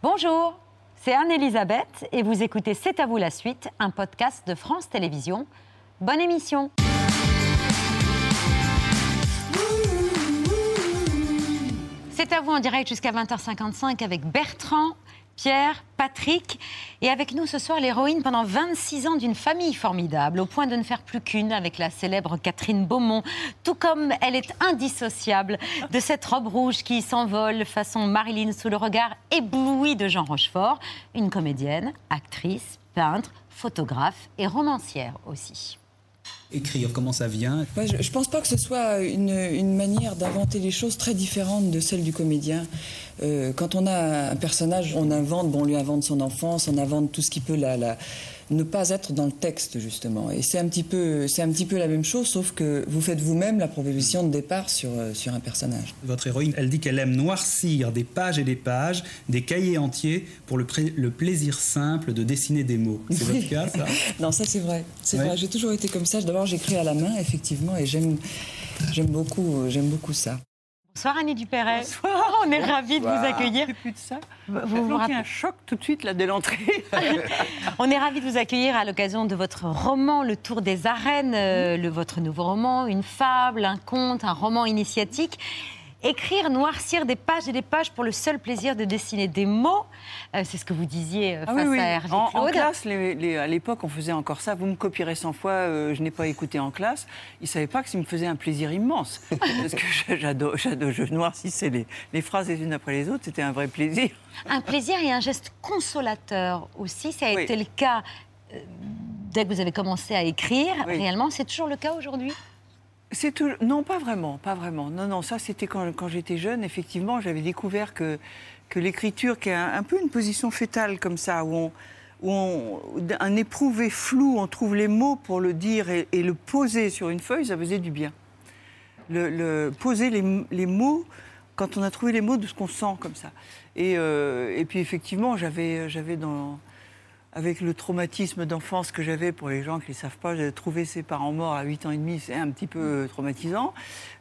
Bonjour, c'est Anne-Elisabeth et vous écoutez C'est à vous la suite, un podcast de France Télévisions. Bonne émission C'est à vous en direct jusqu'à 20h55 avec Bertrand, Pierre, Patrick. Et avec nous ce soir, l'héroïne pendant 26 ans d'une famille formidable, au point de ne faire plus qu'une avec la célèbre Catherine Beaumont. Tout comme elle est indissociable de cette robe rouge qui s'envole façon Marilyn sous le regard ébloui de Jean Rochefort. Une comédienne, actrice, peintre, photographe et romancière aussi écrire Comment ça vient Je ne pense pas que ce soit une, une manière d'inventer les choses très différentes de celle du comédien. Euh, quand on a un personnage, on invente, bon, on lui invente son enfance, on invente tout ce qui peut la ne pas être dans le texte justement. Et c'est un petit peu, c'est un petit peu la même chose, sauf que vous faites vous-même la proposition de départ sur euh, sur un personnage. Votre héroïne, elle dit qu'elle aime noircir des pages et des pages, des cahiers entiers pour le, le plaisir simple de dessiner des mots. C'est votre cas, ça? Non, ça c'est vrai. C'est vrai. J'ai toujours été comme ça. D'abord, j'écris à la main, effectivement, et j'aime j'aime beaucoup, j'aime beaucoup ça. Bonsoir Annie Dupéret. Bonsoir. On est ravis de vous accueillir. plus de ça. Vous vous rappelez un choc tout de suite là dès l'entrée. On est ravis de vous accueillir à l'occasion de votre roman Le Tour des arènes, euh, le, votre nouveau roman, une fable, un conte, un roman initiatique. Écrire, noircir des pages et des pages pour le seul plaisir de dessiner des mots, euh, c'est ce que vous disiez euh, ah face à Hervé en, Claude. En classe, à l'époque, on faisait encore ça. Vous me copierez 100 fois, euh, je n'ai pas écouté en classe. Ils ne savaient pas que ça me faisait un plaisir immense. parce que j'adore, je noircissais les, les phrases les unes après les autres. C'était un vrai plaisir. Un plaisir et un geste consolateur aussi. Ça a été le cas dès que vous avez commencé à écrire. Réellement, c'est toujours le cas aujourd'hui? C'est Non, pas vraiment, pas vraiment. Non, non, ça c'était quand, j'étais jeune, effectivement, j'avais découvert que, que l'écriture, qui est un, peu une position fétale comme ça, où, on, où on, un éprouvé flou, on trouve les mots pour le dire et, le poser sur une feuille, ça faisait du bien. Le, poser les, les, mots, quand on a trouvé les mots de ce qu'on sent comme ça. Et, euh, et puis effectivement, j'avais dans avec le traumatisme d'enfance que j'avais, pour les gens qui ne savent pas, trouver ses parents morts à 8 ans et demi, c'est un petit peu traumatisant.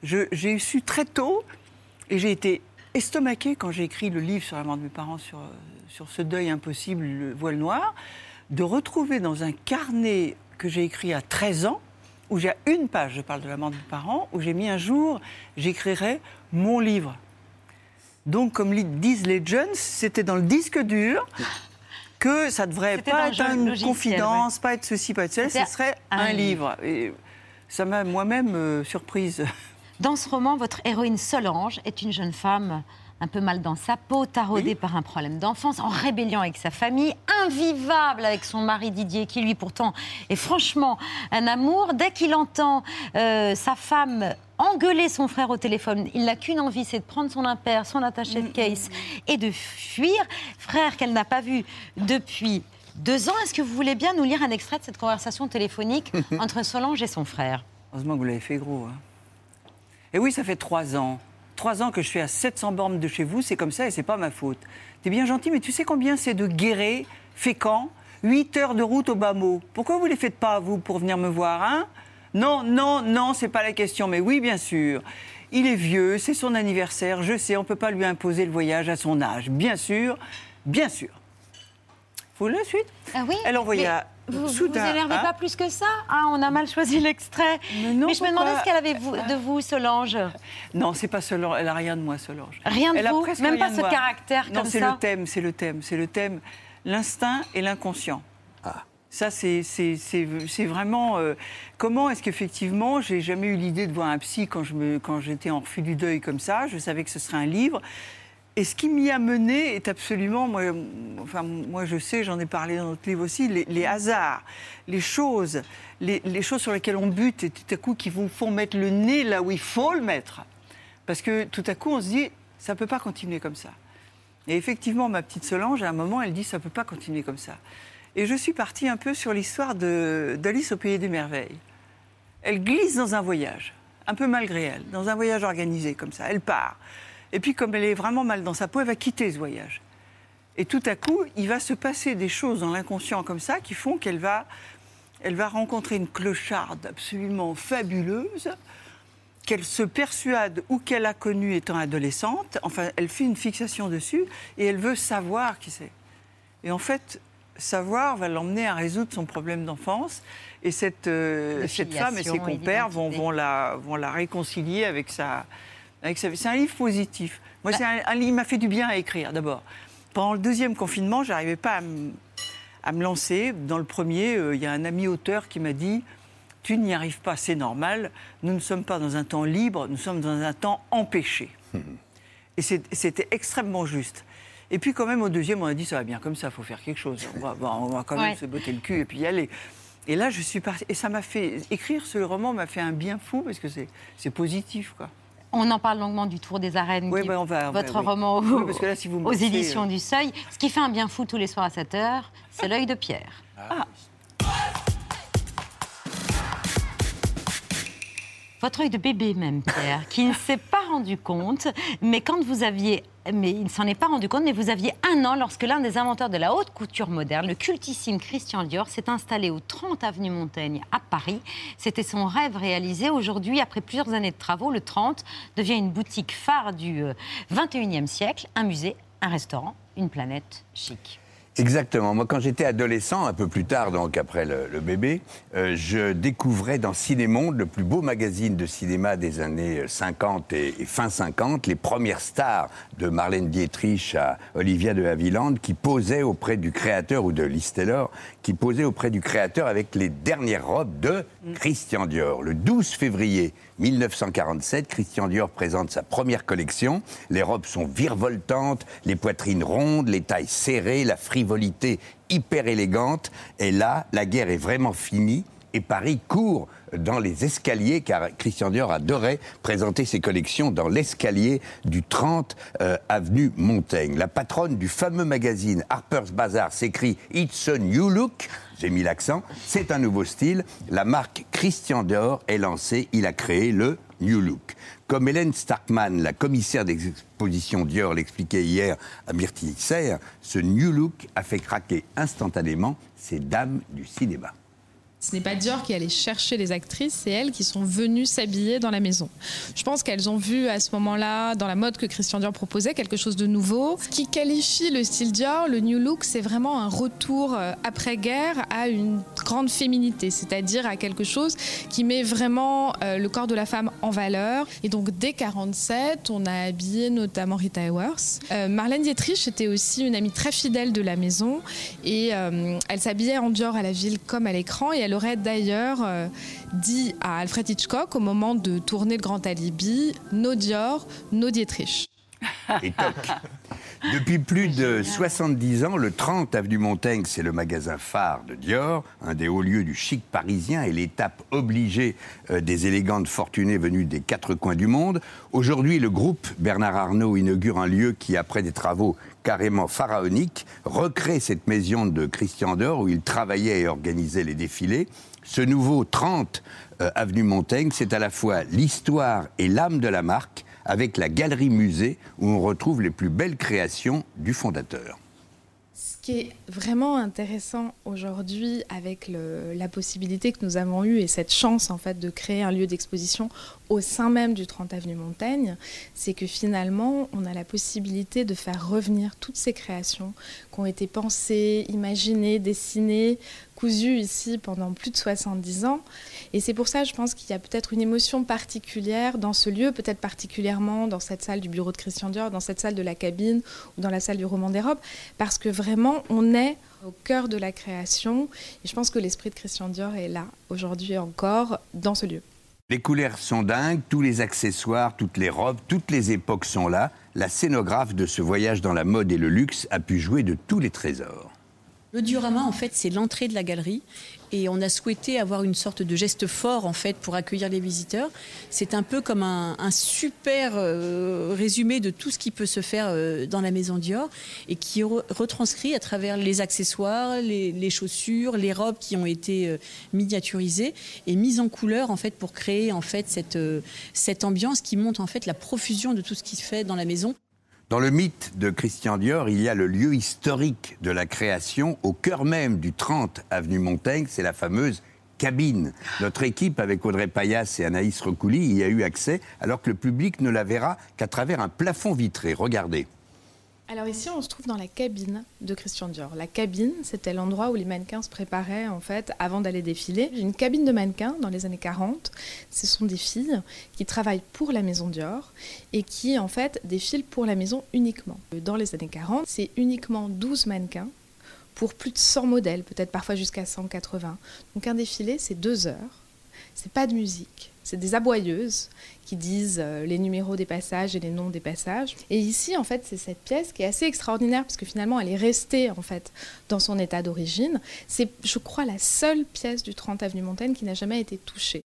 J'ai su très tôt, et j'ai été estomaquée quand j'ai écrit le livre sur la mort de mes parents, sur, sur ce deuil impossible, le voile noir, de retrouver dans un carnet que j'ai écrit à 13 ans, où j'ai une page, je parle de la mort de mes parents, où j'ai mis un jour, j'écrirai mon livre. Donc, comme disent les jeunes, c'était dans le disque dur que ça devrait pas être une confidence, pas être ceci, pas être cela, ce serait un, livre. Et ça m'a moi-même euh, surprise. Dans ce roman, votre héroïne Solange est une jeune femme un peu mal dans sa peau, taraudée par un problème d'enfance, en rébellion avec sa famille, invivable avec son mari Didier, qui lui pourtant est franchement un amour. Dès qu'il entend euh, sa femme engueuler son frère au téléphone. Il n'a qu'une envie, c'est de prendre son impair, son attaché de case et de fuir. Frère qu'elle n'a pas vu depuis deux ans. Est-ce que vous voulez bien nous lire un extrait de cette conversation téléphonique entre Solange et son frère? Heureusement que vous l'avez fait gros. Hein. Et oui, ça fait trois ans. Trois ans que je suis à 700 bornes de chez vous, c'est comme ça et c'est pas ma faute. T'es bien gentil, mais tu sais combien c'est de Guéret, Fécamp 8 heures de route au bas mot. Pourquoi vous les faites pas, vous, pour venir me voir, hein? Non, non, non, c'est pas la question. Mais oui, bien sûr. Il est vieux, c'est son anniversaire, je sais, on ne peut pas lui imposer le voyage à son âge. Bien sûr, bien sûr. Vous la suite Ah oui Elle envoya vous, vous vous énervez hein pas plus que ça Ah, on a mal choisi l'extrait. Mais, je me demandais ce qu'elle avait de vous, Solange. Non, c'est pas Solange. Elle a rien de moi, Solange. Rien de vous Même pas ce caractère comme ça Non, c'est le thème, c'est le thème, c'est le thème. L'instinct et l'inconscient. Ah. Ça, c'est vraiment. Euh, comment est-ce qu'effectivement, j'ai jamais eu l'idée de voir un psy quand j'étais en refus du deuil comme ça? Je savais que ce serait un livre. Et ce qui m'y a mené est absolument, moi, enfin, moi je sais, j'en ai parlé dans notre livre aussi, les, hasards, les choses, les, choses sur lesquelles on bute et tout à coup qui vous font mettre le nez là où il faut le mettre. Parce que tout à coup, on se dit, ça ne peut pas continuer comme ça. Et effectivement, ma petite Solange, à un moment, elle dit, ça ne peut pas continuer comme ça. Et je suis partie un peu sur l'histoire d'Alice au Pays des Merveilles. Elle glisse dans un voyage, un peu malgré elle, dans un voyage organisé comme ça. Elle part. Et puis, comme elle est vraiment mal dans sa peau, elle va quitter ce voyage. Et tout à coup, il va se passer des choses dans l'inconscient comme ça qui font qu'elle va, elle va rencontrer une clocharde absolument fabuleuse qu'elle se persuade ou qu'elle a connu étant adolescente. Enfin, elle fait une fixation dessus et elle veut savoir qui c'est. Et en fait, savoir va l'emmener à résoudre son problème d'enfance. Et cette, euh, cette femme et ses compères vont, vont, la, vont la réconcilier avec sa. C'est un livre positif. Moi, c'est un, un livre qui m'a fait du bien à écrire, d'abord. Pendant le deuxième confinement, je n'arrivais pas à me, à me lancer. Dans le premier, euh, il y a un ami auteur qui m'a dit Tu n'y arrives pas, c'est normal. Nous ne sommes pas dans un temps libre, nous sommes dans un temps empêché. Et c'est- c'était extrêmement juste. Et puis quand même au deuxième, on a dit ça va bien comme ça, il faut faire quelque chose. On va, bon, on va quand même Ouais. se botter le cul et puis y aller. Et là, je suis partie. Et ça m'a fait écrire ce roman m'a fait un bien fou parce que c'est c'est positif quoi. On en parle longuement du Tour des Arènes, Oui, qui- on va- votre oui. roman Oui, au- parce que là, si vous me aux éditions euh, du Seuil. Ce qui fait un bien fou tous les soirs à 7 heures, c'est l'œil de Pierre. Votre œil de bébé même, Pierre, qui ne s'est pas rendu compte, mais quand vous aviez... Mais il ne s'en est pas rendu compte, mais vous aviez un an lorsque l'un des inventeurs de la haute couture moderne, le cultissime Christian Dior, s'est installé au 30 avenue Montaigne à Paris. C'était son rêve réalisé. Aujourd'hui, après plusieurs années de travaux, le 30 devient une boutique phare du euh, 21e siècle, un musée, un restaurant, une planète chic. Exactement. Moi, quand j'étais adolescent, un peu plus tard, donc après le, le bébé, euh, je découvrais dans Cinémonde, le plus beau magazine de cinéma des années 50 et, et fin 50, les premières stars de Marlène Dietrich à Olivia de Havilland qui posaient auprès du créateur, ou de Liz Taylor, qui posaient auprès du créateur avec les dernières robes de Christian Dior. Le 12 février 1947, Christian Dior présente sa première collection. Les robes sont virevoltantes, les poitrines rondes, les tailles serrées, la frivolité hyper élégante. Et là, la guerre est vraiment finie. Et Paris court dans les escaliers, car Christian Dior adorait présenter ses collections dans l'escalier du 30 euh, avenue Montaigne. La patronne du fameux magazine Harper's Bazaar s'écrit It's a new look. J'ai mis l'accent. C'est un nouveau style. La marque Christian Dior est lancée. Il a créé le New Look. Comme Hélène Starkman, la commissaire des expositions Dior, l'expliquait hier à Myrtille Serre, ce New Look a fait craquer instantanément ces dames du cinéma. Ce n'est pas Dior qui allait chercher les actrices, c'est elles qui sont venues s'habiller dans la maison. Je pense qu'elles ont vu à ce moment-là, dans la mode que Christian Dior proposait, quelque chose de nouveau. Ce qui qualifie le style Dior, le New Look, c'est vraiment un retour euh, après-guerre à une grande féminité, c'est-à-dire à quelque chose qui met vraiment euh, le corps de la femme en valeur. Et donc dès 47, on a habillé notamment Rita Hayworth. Euh, Marlène Dietrich était aussi une amie très fidèle de la maison et euh, elle s'habillait en Dior à la ville comme à l'écran aurait d'ailleurs euh, dit à Alfred Hitchcock au moment de tourner le Grand Alibi, no Dior, no Dietrich. Et toc. Depuis plus de 70 ans, le 30 avenue Montaigne, c'est le magasin phare de Dior, un des hauts lieux du chic parisien et l'étape obligée euh, des élégantes fortunées venues des quatre coins du monde. Aujourd'hui, le groupe Bernard Arnault inaugure un lieu qui, après des travaux carrément pharaoniques, recrée cette maison de Christian Dior où il travaillait et organisait les défilés. Ce nouveau 30 euh, avenue Montaigne, c'est à la fois l'histoire et l'âme de la marque avec la galerie musée où on retrouve les plus belles créations du fondateur. Ce qui est vraiment intéressant aujourd'hui avec la possibilité que nous avons eue et cette chance en fait de créer un lieu d'exposition au sein même du 30 avenue Montaigne, c'est que finalement on a la possibilité de faire revenir toutes ces créations qui ont été pensées, imaginées, dessinées, cousues ici pendant plus de 70 ans. Et c'est pour ça, je pense qu'il y a peut-être une émotion particulière dans ce lieu, peut-être particulièrement dans cette salle du bureau de Christian Dior, dans cette salle de la cabine ou dans la salle du roman des robes, parce que vraiment, on est au cœur de la création. Et je pense que l'esprit de Christian Dior est là, aujourd'hui encore, dans ce lieu. Les couleurs sont dingues, tous les accessoires, toutes les robes, toutes les époques sont là. La scénographe de ce voyage dans la mode et le luxe a pu jouer de tous les trésors. Le diorama, en fait, c'est l'entrée de la galerie. Et on a souhaité avoir une sorte de geste fort, en fait, pour accueillir les visiteurs. C'est un peu comme un, super euh, résumé de tout ce qui peut se faire euh, dans la maison Dior et qui est re- retranscrit à travers les accessoires, les, chaussures, les robes qui ont été euh, miniaturisées et mises en couleur, en fait, pour créer, en fait, cette, cette ambiance qui montre, en fait, la profusion de tout ce qui se fait dans la maison. Dans le mythe de Christian Dior, il y a le lieu historique de la création au cœur même du 30 avenue Montaigne, c'est la fameuse cabine. Notre équipe, avec Audrey Payas et Anaïs Recouli, y a eu accès, alors que le public ne la verra qu'à travers un plafond vitré. Regardez. Alors ici, on se trouve dans la cabine de Christian Dior. La cabine, c'était l'endroit où les mannequins se préparaient en fait avant d'aller défiler. Une cabine de mannequins dans les années 40, ce sont des filles qui travaillent pour la maison Dior et qui en fait défilent pour la maison uniquement. Dans les années 40, c'est uniquement 12 mannequins pour plus de 100 modèles, peut-être parfois jusqu'à 180. Donc un défilé, c'est deux heures. C'est pas de musique, c'est des aboyeuses qui disent euh, les numéros des passages et les noms des passages. Et ici, en fait, c'est cette pièce qui est assez extraordinaire parce que finalement, elle est restée en fait dans son état d'origine. C'est, je crois, la seule pièce du 30 avenue Montaigne qui n'a jamais été touchée.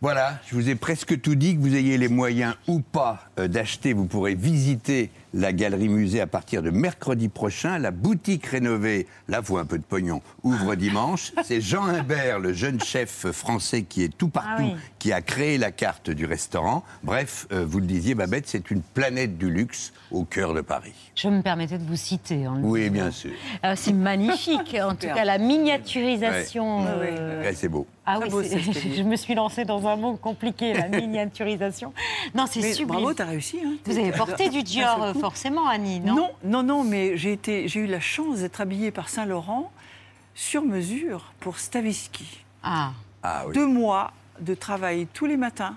Voilà, je vous ai presque tout dit, que vous ayez les moyens ou pas euh, d'acheter, vous pourrez visiter la galerie musée à partir de mercredi prochain. La boutique rénovée, là, faut un peu de pognon, ouvre dimanche. C'est Jean Imbert, le jeune chef français qui est tout partout, Ah oui. qui a créé la carte du restaurant. Bref, euh, vous le disiez, Babette, c'est une planète du luxe au cœur de Paris. Je me permettais de vous citer. en le Oui, disant. bien sûr. Euh, c'est magnifique, en tout cas la miniaturisation. Ouais. Ouais, euh, Ouais, c'est beau. Ah Très oui, beau, je me suis lancée dans un mot compliqué, la miniaturisation. Non, c'est sublime. bravo, t'as réussi. hein. Vous avez porté du Dior, forcément, Annie, non Non, non, non, mais j'ai eu la chance d'être habillée par Saint Laurent sur mesure pour Stavisky. Ah, Ah oui. Deux mois de travail tous les matins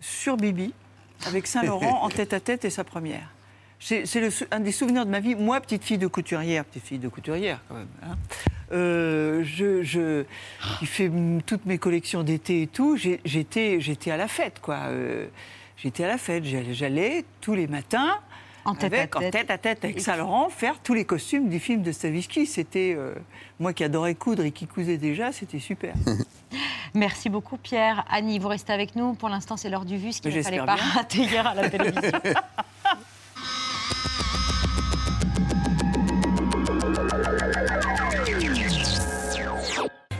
sur Bibi avec Saint Laurent en tête à tête et sa première. C'est un des souvenirs de ma vie. Moi, petite fille de couturière, petite fille de couturière quand même. hein, euh, je, je, qui fait toutes mes collections d'été et tout. J'étais, j'étais à la fête, quoi. Euh, j'étais à la fête. J'allais, j'allais tous les matins. En tête à avec, en tête. tête à tête avec Saint Laurent, faire tous les costumes du film de Stavisky. C'était euh, moi qui adorais coudre et qui cousais déjà, c'était super. merci beaucoup, Pierre. Annie, vous restez avec nous. Pour l'instant, c'est l'heure du vu, ce qu'il ne fallait pas rater hier à la télévision.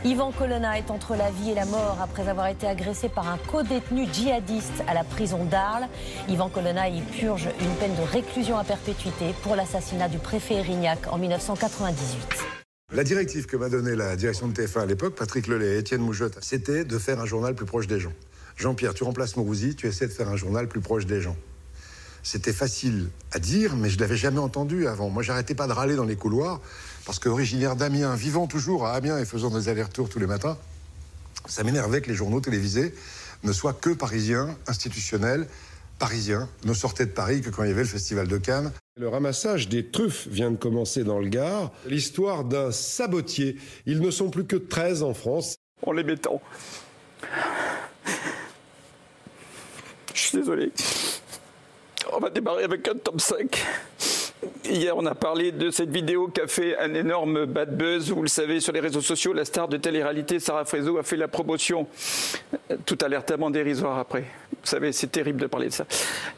Yvan Colonna est entre la vie et la mort après avoir été agressé par un co-détenu djihadiste à la prison d'Arles. Yvan Colonna y purge une peine de réclusion à perpétuité pour l'assassinat du préfet Erignac en 1998. La directive que m'a donnée la direction de TF1 à l'époque, Patrick Lelay et Étienne Moujotte, c'était de faire un journal plus proche des gens. Jean-Pierre, tu remplaces Mourouzi, tu essaies de faire un journal plus proche des gens. C'était facile à dire, mais je ne l'avais jamais entendu avant. Moi, j'arrêtais pas de râler dans les couloirs, parce qu'originaire d'Amiens, vivant toujours à Amiens et faisant des allers-retours tous les matins, ça m'énervait que les journaux télévisés ne soient que parisiens, institutionnels, parisiens, ne sortaient de Paris que quand il y avait le Festival de Cannes. Le ramassage des truffes vient de commencer dans le Gard. L'histoire d'un sabotier. Ils ne sont plus que 13 en France. en les mettant. Je suis désolé. On va démarrer avec un top 5. Hier, on a parlé de cette vidéo qui a fait un énorme bad buzz. Vous le savez, sur les réseaux sociaux, la star de télé-réalité, Sarah Frézo, a fait la promotion. Tout alertement dérisoire après. Vous savez, c'est terrible de parler de ça.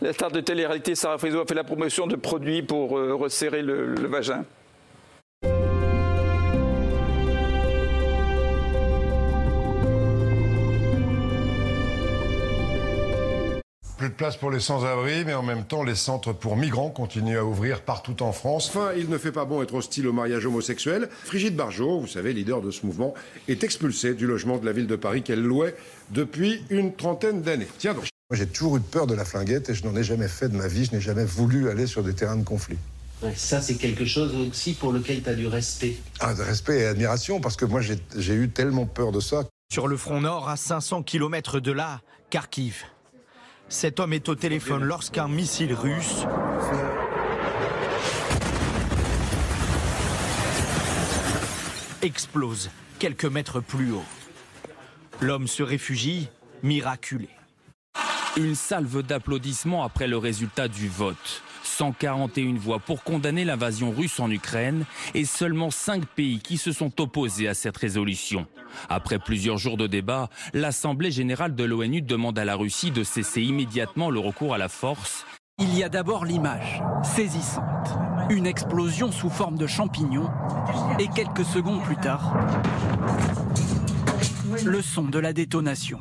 La star de télé-réalité, Sarah Frézo, a fait la promotion de produits pour euh, resserrer le vagin. Plus de place pour les sans-abri, mais en même temps, les centres pour migrants continuent à ouvrir partout en France. Enfin, il ne fait pas bon être hostile au mariage homosexuel. Frigide Barjot, vous savez, leader de ce mouvement, est expulsée du logement de la ville de Paris qu'elle louait depuis une trentaine d'années. Tiens donc. Moi, j'ai toujours eu peur de la flinguette et je n'en ai jamais fait de ma vie. Je n'ai jamais voulu aller sur des terrains de conflit. Ouais, ça, c'est quelque chose aussi pour lequel tu as du respect. Ah, de respect et admiration, parce que moi, j'ai j'ai eu tellement peur de ça. Sur le front nord, à 500 km de là, Kharkiv. Cet homme est au téléphone lorsqu'un missile russe explose quelques mètres plus haut. L'homme se réfugie, miraculé. Une salve d'applaudissements après le résultat du vote. 141 voix pour condamner l'invasion russe en Ukraine et seulement 5 pays qui se sont opposés à cette résolution. Après plusieurs jours de débat, l'Assemblée générale de l'ONU demande à la Russie de cesser immédiatement le recours à la force. Il y a d'abord l'image, saisissante. Une explosion sous forme de champignon et quelques secondes plus tard, le son de la détonation.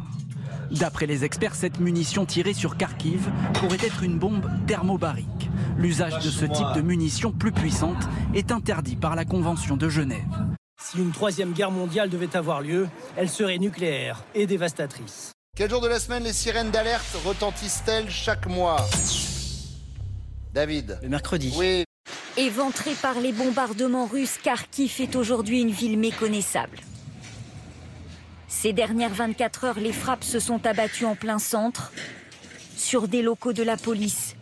D'après les experts, cette munition tirée sur Kharkiv pourrait être une bombe thermobarique. L'usage de ce type de munition plus puissante est interdit par la Convention de Genève. Si une troisième guerre mondiale devait avoir lieu, elle serait nucléaire et dévastatrice. Quel jour de la semaine les sirènes d'alerte retentissent-elles chaque mois David. Le mercredi. Oui. Éventré par les bombardements russes, Kharkiv est aujourd'hui une ville méconnaissable. Ces dernières 24 heures, les frappes se sont abattues en plein centre, sur des locaux de la police,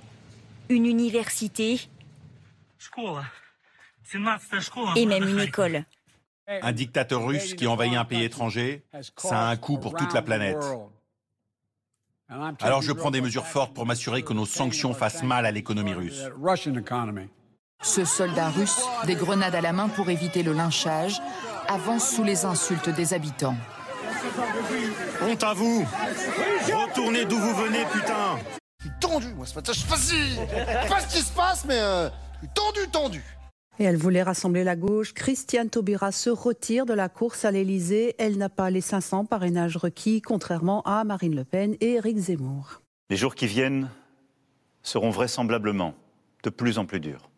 une université et même une école. Un dictateur russe qui envahit un pays étranger, ça a un coût pour toute la planète. Alors je prends des mesures fortes pour m'assurer que nos sanctions fassent mal à l'économie russe. Ce soldat russe, des grenades à la main pour éviter le lynchage, avance sous les insultes des habitants. Honte à vous Retournez d'où vous venez, putain Je suis tendu, moi, ce matin, je sais pas si... je sais pas ce qui se passe, mais euh, je suis tendu, tendu. Et elle voulait rassembler la gauche. Christiane Taubira se retire de la course à l'Elysée. Elle n'a pas les 500 parrainages requis, contrairement à Marine Le Pen et Éric Zemmour. Les jours qui viennent seront vraisemblablement de plus en plus durs.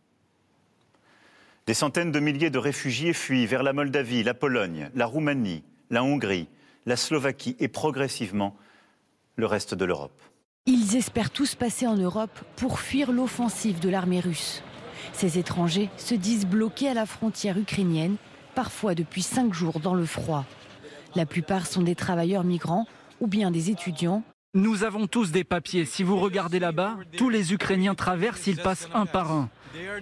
Des centaines de milliers de réfugiés fuient vers la Moldavie, la Pologne, la Roumanie, la Hongrie, la Slovaquie et progressivement le reste de l'Europe. Ils espèrent tous passer en Europe pour fuir l'offensive de l'armée russe. Ces étrangers se disent bloqués à la frontière ukrainienne, parfois depuis cinq jours dans le froid. La plupart sont des travailleurs migrants ou bien des étudiants. Nous avons tous des papiers. Si vous regardez là-bas, tous les Ukrainiens traversent, ils passent un par un.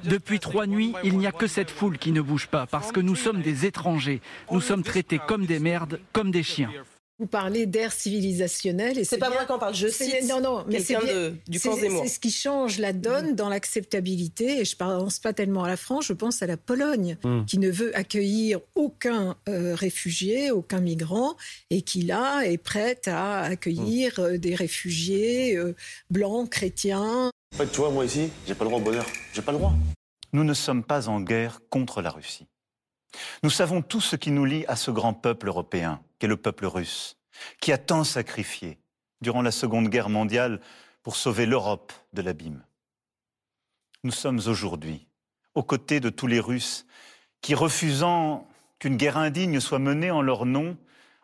Depuis trois nuits, il n'y a que cette foule qui ne bouge pas, parce que nous sommes des étrangers. Nous sommes traités comme des merdes, comme des chiens. Vous parlez d'ère civilisationnelle. et C'est pas bien- moi qui en parle, je cite Non, non, mais c'est quelqu'un du camp Zemmour. C'est ce qui change la donne dans l'acceptabilité. Et je pense pas tellement à la France, je pense à la Pologne, Mm. qui ne veut accueillir aucun euh, réfugié, aucun migrant, et qui là est prête à accueillir euh, des réfugiés euh, blancs, chrétiens. En fait, tu vois, moi ici, j'ai pas le droit au bonheur. J'ai pas le droit. Nous ne sommes pas en guerre contre la Russie. Nous savons tout ce qui nous lie à ce grand peuple européen, qu'est le peuple russe, qui a tant sacrifié durant la Seconde Guerre mondiale pour sauver l'Europe de l'abîme. Nous sommes aujourd'hui aux côtés de tous les Russes qui, refusant qu'une guerre indigne soit menée en leur nom,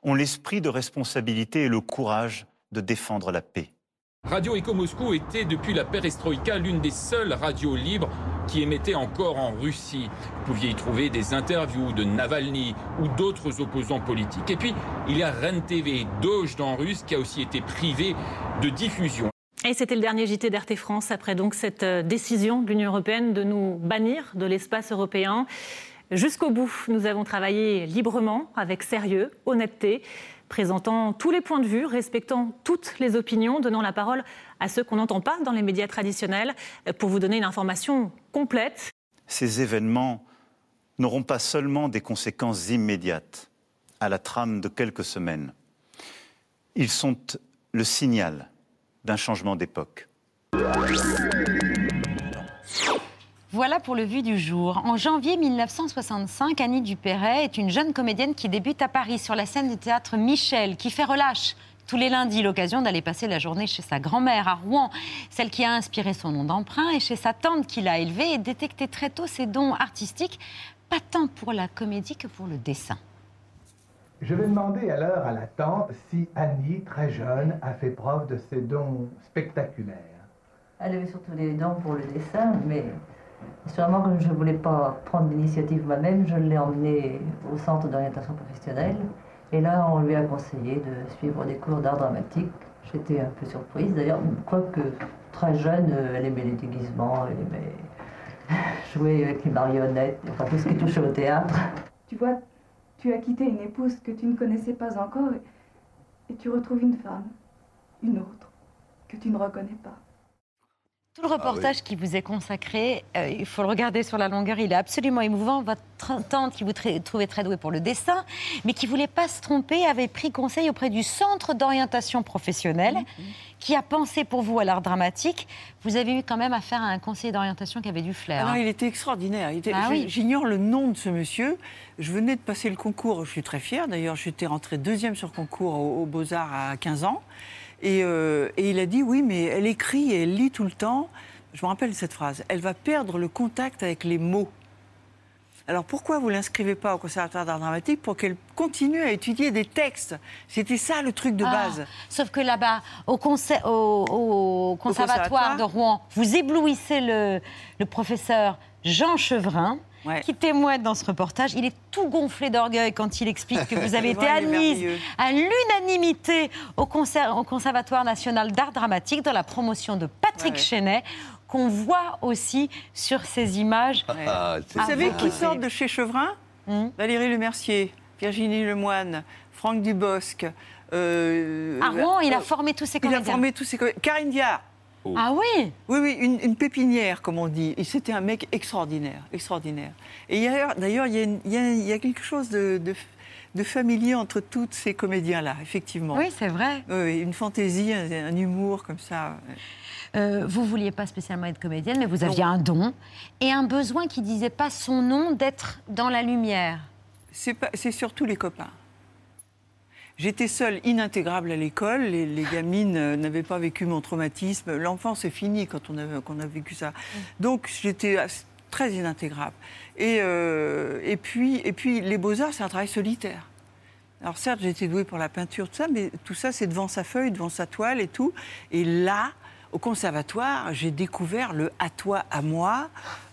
ont l'esprit de responsabilité et le courage de défendre la paix. Radio Eco Moscou était depuis la perestroïka l'une des seules radios libres qui émettait encore en Russie. Vous pouviez y trouver des interviews de Navalny ou d'autres opposants politiques. Et puis, il y a REN TV, Doge en russe, qui a aussi été privé de diffusion. Et c'était le dernier JT d'RT France après donc cette euh, décision de l'Union européenne de nous bannir de l'espace européen. Jusqu'au bout, nous avons travaillé librement, avec sérieux, honnêteté, présentant tous les points de vue, respectant toutes les opinions, donnant la parole à ceux qu'on n'entend pas dans les médias traditionnels euh, pour vous donner une information complète. Ces événements n'auront pas seulement des conséquences immédiates à la trame de quelques semaines. Ils sont le signal d'un changement d'époque. Voilà pour le vu du jour. En janvier 1965, Annie Dupéret est une jeune comédienne qui débute à Paris sur la scène du théâtre Michel, qui fait relâche tous les lundis l'occasion d'aller passer la journée chez sa grand-mère à Rouen, celle qui a inspiré son nom d'emprunt, et chez sa tante qui l'a élevée et détecté très tôt ses dons artistiques, pas tant pour la comédie que pour le dessin. Je vais demander alors à la tante si Annie, très jeune, a fait preuve de ses dons spectaculaires. Elle avait surtout des dons pour le dessin, mais sûrement comme je ne voulais pas prendre l'initiative moi-même, je l'ai emmenée au centre d'orientation professionnelle. Et là, on lui a conseillé de suivre des cours d'art dramatique. J'étais un peu surprise d'ailleurs, quoique très jeune, elle aimait les déguisements, elle aimait jouer avec les marionnettes, enfin tout ce qui touchait au théâtre. Tu vois, tu as quitté une épouse que tu ne connaissais pas encore et tu retrouves une femme, une autre, que tu ne reconnais pas. Tout le reportage qui vous est consacré, euh, il faut le regarder sur la longueur, il est absolument émouvant. Votre tante, qui vous tra- trouvait très douée pour le dessin, mais qui voulait pas se tromper, avait pris conseil auprès du Centre d'orientation professionnelle, qui a pensé pour vous à l'art dramatique. Vous avez eu quand même affaire à un conseiller d'orientation qui avait du flair. Ah non, hein. il était extraordinaire. Ah oui. J'ignore le nom de ce monsieur. Je venais de passer le concours. Je suis très fière. D'ailleurs, j'étais rentrée deuxième sur concours aux, aux Beaux-Arts à 15 ans. Et, euh, et il a dit oui, mais elle écrit et elle lit tout le temps. Je me rappelle cette phrase. Elle va perdre le contact avec les mots. Alors pourquoi vous l'inscrivez pas au Conservatoire d'art dramatique pour qu'elle continue à étudier des textes? C'était ça le truc de Ah, base. sauf que là-bas, au, conser- au- au conservatoire conservatoire? de Rouen, vous éblouissez le, le professeur Jean Chevrin. Qui témoigne dans ce reportage. Il est tout gonflé d'orgueil quand il explique que vous avez été il admise à l'unanimité au, conser- au Conservatoire national d'art dramatique dans la promotion de Patrick Ouais. Chenet, qu'on voit aussi sur ces images. Ah, Vous savez qui sortent de chez Chevrin Valérie Lemercier, Virginie Lemoine, Franck Dubosc. euh, À Rouen, il a euh, formé tous ses Il a comédiens. formé tous ses comédiens. Karine Diard. Ah oui Oui, oui, une, une pépinière, comme on dit. Et c'était un mec extraordinaire, extraordinaire. Et d'ailleurs, il y, a y y quelque chose de, de- de familier entre tous ces comédiens-là, effectivement. Oui, c'est vrai. Oui, une fantaisie, un, un humour comme ça. Euh, vous vouliez pas spécialement être comédienne, mais vous aviez un don et un besoin qui disait pas son nom d'être dans la lumière. C'est pas- c'est surtout les copains. J'étais seule, inintégrable à l'école. Les, gamines euh, n'avaient pas vécu mon traumatisme. L'enfance est finie quand on a, vécu ça. Donc j'étais très inintégrable. Et, euh, et puis les beaux-arts, c'est un travail solitaire. Alors certes, j'étais douée pour la peinture, tout ça, mais tout ça, c'est devant sa feuille, devant sa toile et tout. Et là, au conservatoire, j'ai découvert le à toi, à moi,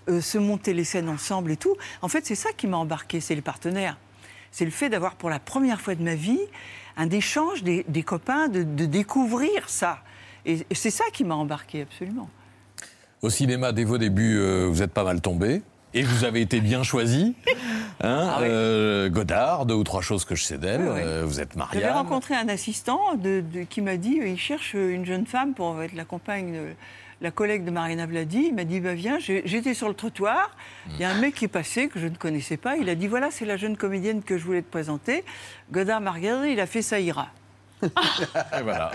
euh, se monter les scènes ensemble et tout. En fait, c'est ça qui m'a embarqué, c'est les partenaires. C'est le fait d'avoir pour la première fois de ma vie un échange des, des copains, de, de découvrir ça. Et c'est ça qui m'a embarqué, absolument. Au cinéma, dès vos débuts, euh, vous êtes pas mal tombé. Et vous avez été bien choisi. Hein, Ah euh, Godard, deux ou trois choses que je sais d'elle. Ouais. euh, vous êtes J'avais Marianne. rencontré un assistant de- de- qui m'a dit il cherche une jeune femme pour être la compagne, de- la collègue de Marina Vladi. Il m'a dit bah, viens, j'étais sur le trottoir. Il y a un mec qui est passé que je ne connaissais pas. Il a dit voilà, c'est la jeune comédienne que je voulais te présenter. Godard m'a regardé, il a fait ça ira. Et voilà.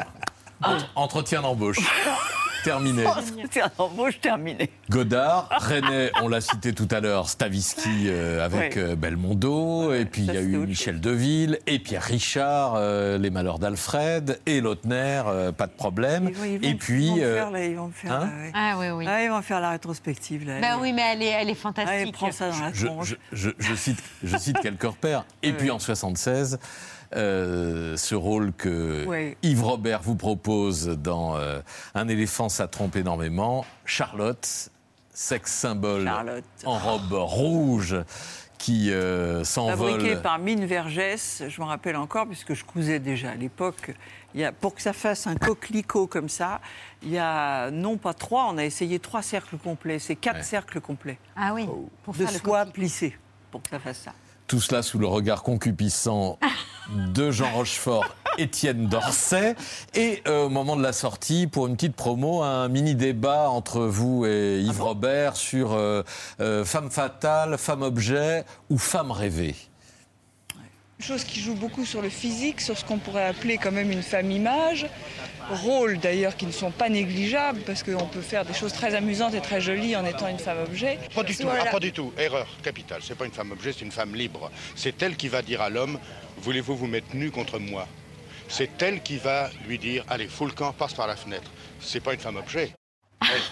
Ent- Entretien d'embauche. Terminé. C'est un embauche terminé. Godard, René, on l'a cité tout à l'heure, Stavisky euh, avec Ouais. euh, Belmondo, et puis il y a eu Michel Deville, et Pierre Richard, euh, Les Malheurs d'Alfred, et Lautner, euh, pas de problème. Ils vont- ils vont- et puis. ils vont euh, faire, là, ils vont faire, hein là, ouais. Ah oui, oui. Ah, ils vont faire la rétrospective là. Bah oui, mais elle est, elle est fantastique. Allez, prends ça dans la je, tronche. je- je- je cite, je cite quelques repères. Et puis en 76, euh, ce rôle que Ouais. Yves Robert vous propose dans euh, Un éléphant, ça trompe énormément. Charlotte, sexe symbole Charlotte. en robe rouge qui euh, s'envole. Fabriqué par Mine Vergès, je me rappelle encore, puisque je cousais déjà à l'époque. Il y a, pour que ça fasse un coquelicot comme ça, il y a non pas trois, on a essayé trois cercles complets. C'est quatre cercles complets Ah oui. Pour de faire le soie plissée pour que ça fasse ça. Tout cela sous le regard concupiscent de Jean Rochefort, Étienne Dorset. Et euh, au moment de la sortie, pour une petite promo, un mini débat entre vous et Yves Robert sur euh, euh, femme fatale, femme objet ou femme rêvée. Chose qui joue beaucoup sur le physique, sur ce qu'on pourrait appeler quand même une femme image. Rôles d'ailleurs qui ne sont pas négligeables parce qu'on peut faire des choses très amusantes et très jolies en étant une femme objet. Pas du tout, Voilà. ah, pas du tout. Erreur capitale. C'est pas une femme objet, c'est une femme libre. C'est elle qui va dire à l'homme Voulez-vous vous mettre nu contre moi? C'est elle qui va lui dire Allez, fous le camp, passe par la fenêtre. C'est pas une femme objet.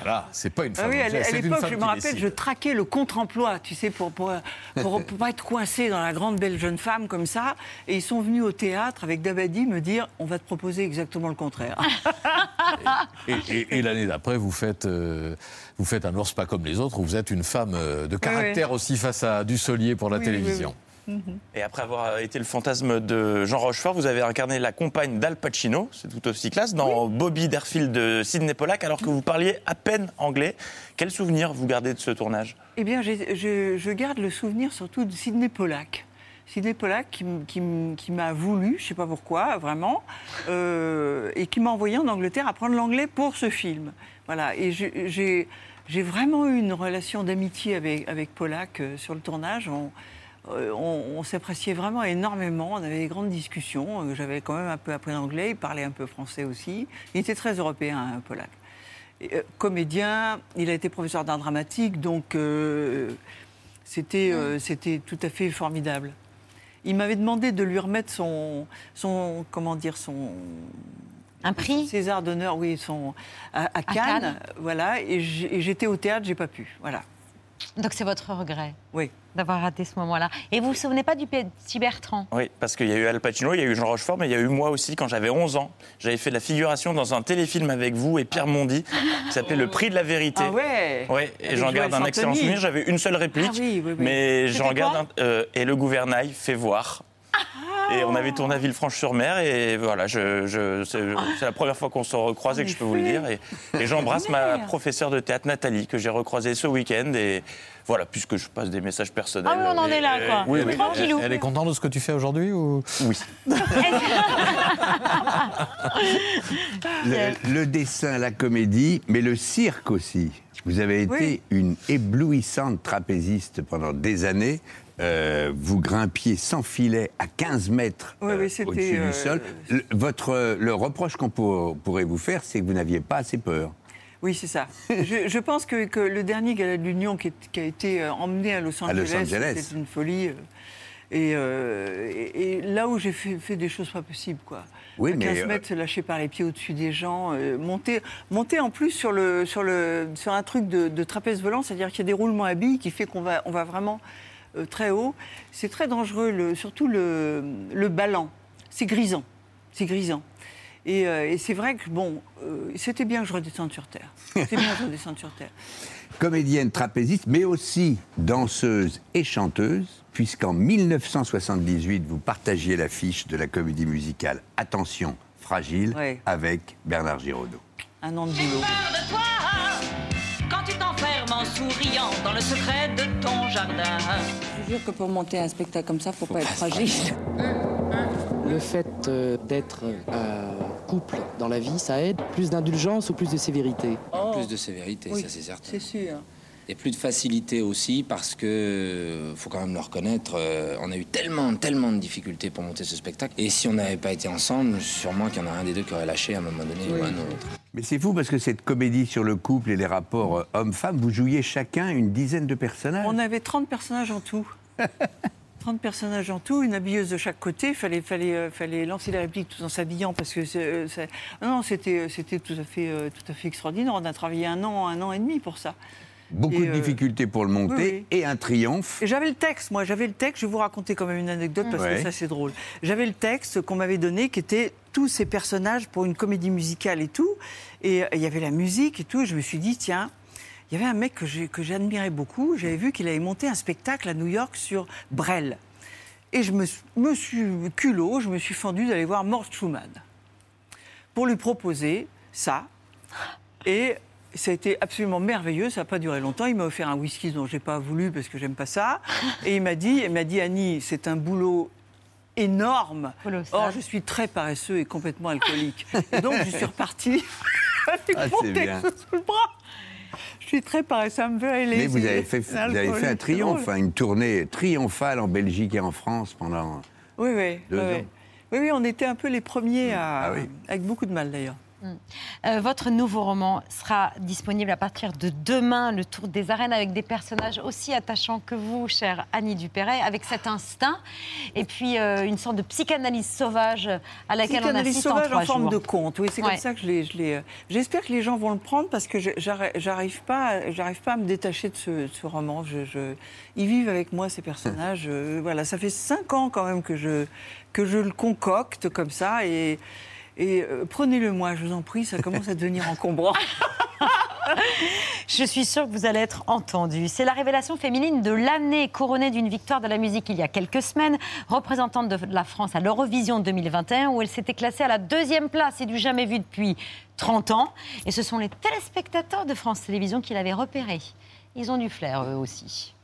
Voilà, c'est pas une Ah femme oui, à l'époque, je me rappelle, décide. je traquais le contre-emploi, tu sais, pour pour, pour, pour pas être coincé dans la grande belle jeune femme comme ça. Et ils sont venus au théâtre avec Dabadi me dire on va te proposer exactement le contraire. Et, et- et l'année d'après, vous faites, euh, vous faites un ours pas comme les autres, où vous êtes une femme euh, de caractère aussi face à Dussolier pour la Oui, télévision. Et après avoir été le fantasme de Jean Rochefort, vous avez incarné la compagne d'Al Pacino, c'est tout aussi classe, dans Bobby Derfield de Sidney Pollack, alors que vous parliez à peine anglais. Quel souvenir vous gardez de ce tournage? Eh bien, je, je garde le souvenir surtout de Sidney Pollack. Sidney Pollack qui, m'a voulu, je ne sais pas pourquoi, vraiment, euh, et qui m'a envoyé en Angleterre apprendre l'anglais pour ce film. Voilà, et j'ai- vraiment eu une relation d'amitié avec, avec Pollack euh, sur le tournage. On, euh, on, on s'appréciait vraiment énormément, on avait des grandes discussions. Euh, J'avais quand même un peu appris l'anglais, il parlait un peu français aussi. Il était très européen, hein, Pollack. Et, euh, comédien, il a été professeur d'art dramatique, donc euh, c'était tout à fait formidable. Il m'avait demandé de lui remettre son, son comment dire, son un prix? César d'honneur, oui, son à, à Cannes, Cannes. voilà. Et j'étais au théâtre, j'ai pas pu, voilà. Donc c'est votre regret Oui. d'avoir raté ce moment-là. Et vous vous souvenez pas du petit Bertrand? Oui, parce qu'il y a eu Al Pacino, il y a eu Jean Rochefort, mais il y a eu moi aussi quand j'avais 11 ans. J'avais fait de la figuration dans un téléfilm avec vous et Pierre Mondy qui s'appelait Le Prix de la vérité. Ah ouais Ouais, et j'en garde un excellent souvenir. J'avais une seule réplique, Ah oui, oui, oui. mais j'en garde un. euh, et le gouvernail fait voir. Et on avait tourné à Villefranche-sur-Mer et voilà, je, je- c'est c'est la première fois qu'on se recroise et que je peux vous le dire. Et, et j'embrasse ma professeure de théâtre Nathalie que j'ai recroisée ce week-end et voilà, puisque je passe des messages personnels. Ah oui, on en est là, quoi. Oui, oui. Elle, elle est contente de ce que tu fais aujourd'hui ou? Oui. Le, le dessin, la comédie, mais le cirque aussi. Vous avez été Oui. une éblouissante trapéziste pendant des années. Euh, vous grimpiez sans filet à 15 mètres Oui, euh, au-dessus euh, du sol. Le, votre, le reproche qu'on pour- pourrait vous faire, c'est que vous n'aviez pas assez peur. Oui, c'est ça. je, je pense que, que le dernier gala de l'Union qui, a été euh, emmené à Los Angeles, Angeles. c'était une folie. euh, Et, euh, et- et là où j'ai fait, fait des choses pas possibles, quoi. Oui, À mais, 15 euh, mètres, se lâcher par les pieds au-dessus des gens, euh, monter, monter en plus sur, le, sur, le, sur un truc de, de trapèze volant, c'est-à-dire qu'il y a des roulements à billes qui fait qu'on va, on va vraiment euh, très haut. C'est très dangereux, le, surtout le, le ballon. C'est grisant. C'est grisant. Et, euh, et c'est vrai que, bon, euh, c'était bien que je redescende sur Terre. C'était bien que je redescende sur Terre. Comédienne trapéziste, mais aussi danseuse et chanteuse, puisqu'en 1978, vous partagiez l'affiche de la comédie musicale Attention, fragile, Ouais. avec Bernard Giraudot. Un an de boulot. En souriant dans le secret de ton jardin. Je vous jure que pour monter un spectacle comme ça, faut pas être fragile. Le fait euh, d'être euh, couple dans la vie, ça aide Plus d'indulgence ou plus de sévérité? Oh. Plus de sévérité, Oui, ça c'est certain. C'est sûr. Et plus de facilité aussi parce que, euh, faut quand même le reconnaître, euh, on a eu tellement, tellement de difficultés pour monter ce spectacle. Et si on n'avait pas été ensemble, sûrement qu'il y en a un des deux qui aurait lâché à un moment donné ou à un autre. Mais c'est fou parce que cette comédie sur le couple et les rapports euh, hommes-femmes, vous jouiez chacun une dizaine de personnages. On avait 30 personnages en tout. 30 personnages en tout, une habilleuse de chaque côté. Il fallait, fallait, euh, fallait lancer les répliques tout en s'habillant parce que c'est, euh, c'est- non, non, c'était, c'était tout à fait, euh, tout à fait extraordinaire. On a travaillé un an, un an et demi pour ça. Beaucoup Et, de euh, difficultés pour le monter oui, et un triomphe. Et j'avais le texte, moi, j'avais le texte. Je vais vous raconter quand même une anecdote parce Ouais. que ça, c'est drôle. J'avais le texte qu'on m'avait donné qui était tous ces personnages pour une comédie musicale et tout. Et euh, il y avait la musique et tout. Et je me suis dit, tiens, il y avait un mec que j'admirais beaucoup. J'avais vu qu'il avait monté un spectacle à New York sur Brel. Et je me, suis- me suis culot, je me suis fendu d'aller voir Mort Schumann pour lui proposer ça. Et ça a été absolument merveilleux, ça n'a pas duré longtemps. Il m'a offert un whisky dont je n'ai pas voulu parce que j'aime pas ça. Et il m'a dit, il m'a dit Annie, c'est un boulot énorme. Or, je suis très paresseux et complètement alcoolique. Et donc, je suis repartie avec Ah, mon texte sous le bras. Je suis très paresseuse, I'm very lazy. Mais vous avez fait, vous avez fait un triomphe, hein, une tournée triomphale en Belgique et en France pendant. Oui, oui. Deux oui, ans. oui. Oui, oui, on était un peu les premiers à. Ah oui. Avec beaucoup de mal d'ailleurs. Euh, votre nouveau roman sera disponible à partir de demain, Le Tour des arènes, avec des personnages aussi attachants que vous, chère Annie Dupéret, avec cet instinct et puis euh, une sorte de psychanalyse sauvage à laquelle on assiste sauvage en trois en forme jours. de conte. Oui, c'est Ouais. comme ça que je l'ai. je euh, J'espère que les gens vont le prendre parce que j'arrive pas, à- j'arrive pas à me détacher de ce, de ce roman. Je, je- ils vivent avec moi ces personnages. Voilà, ça fait cinq ans quand même que je que je le concocte comme ça et. Et euh, prenez-le moi, je vous en prie, ça commence à devenir encombrant. Je suis sûre que vous allez être entendu. C'est la révélation féminine de l'année, couronnée d'une victoire de la musique il y a quelques semaines, représentante de la France à l'Eurovision 2021, où elle s'était classée à la deuxième place et du jamais vu depuis 30 ans. Et ce sont les téléspectateurs de France Télévisions qui l'avaient repérée. Ils ont du flair, eux aussi.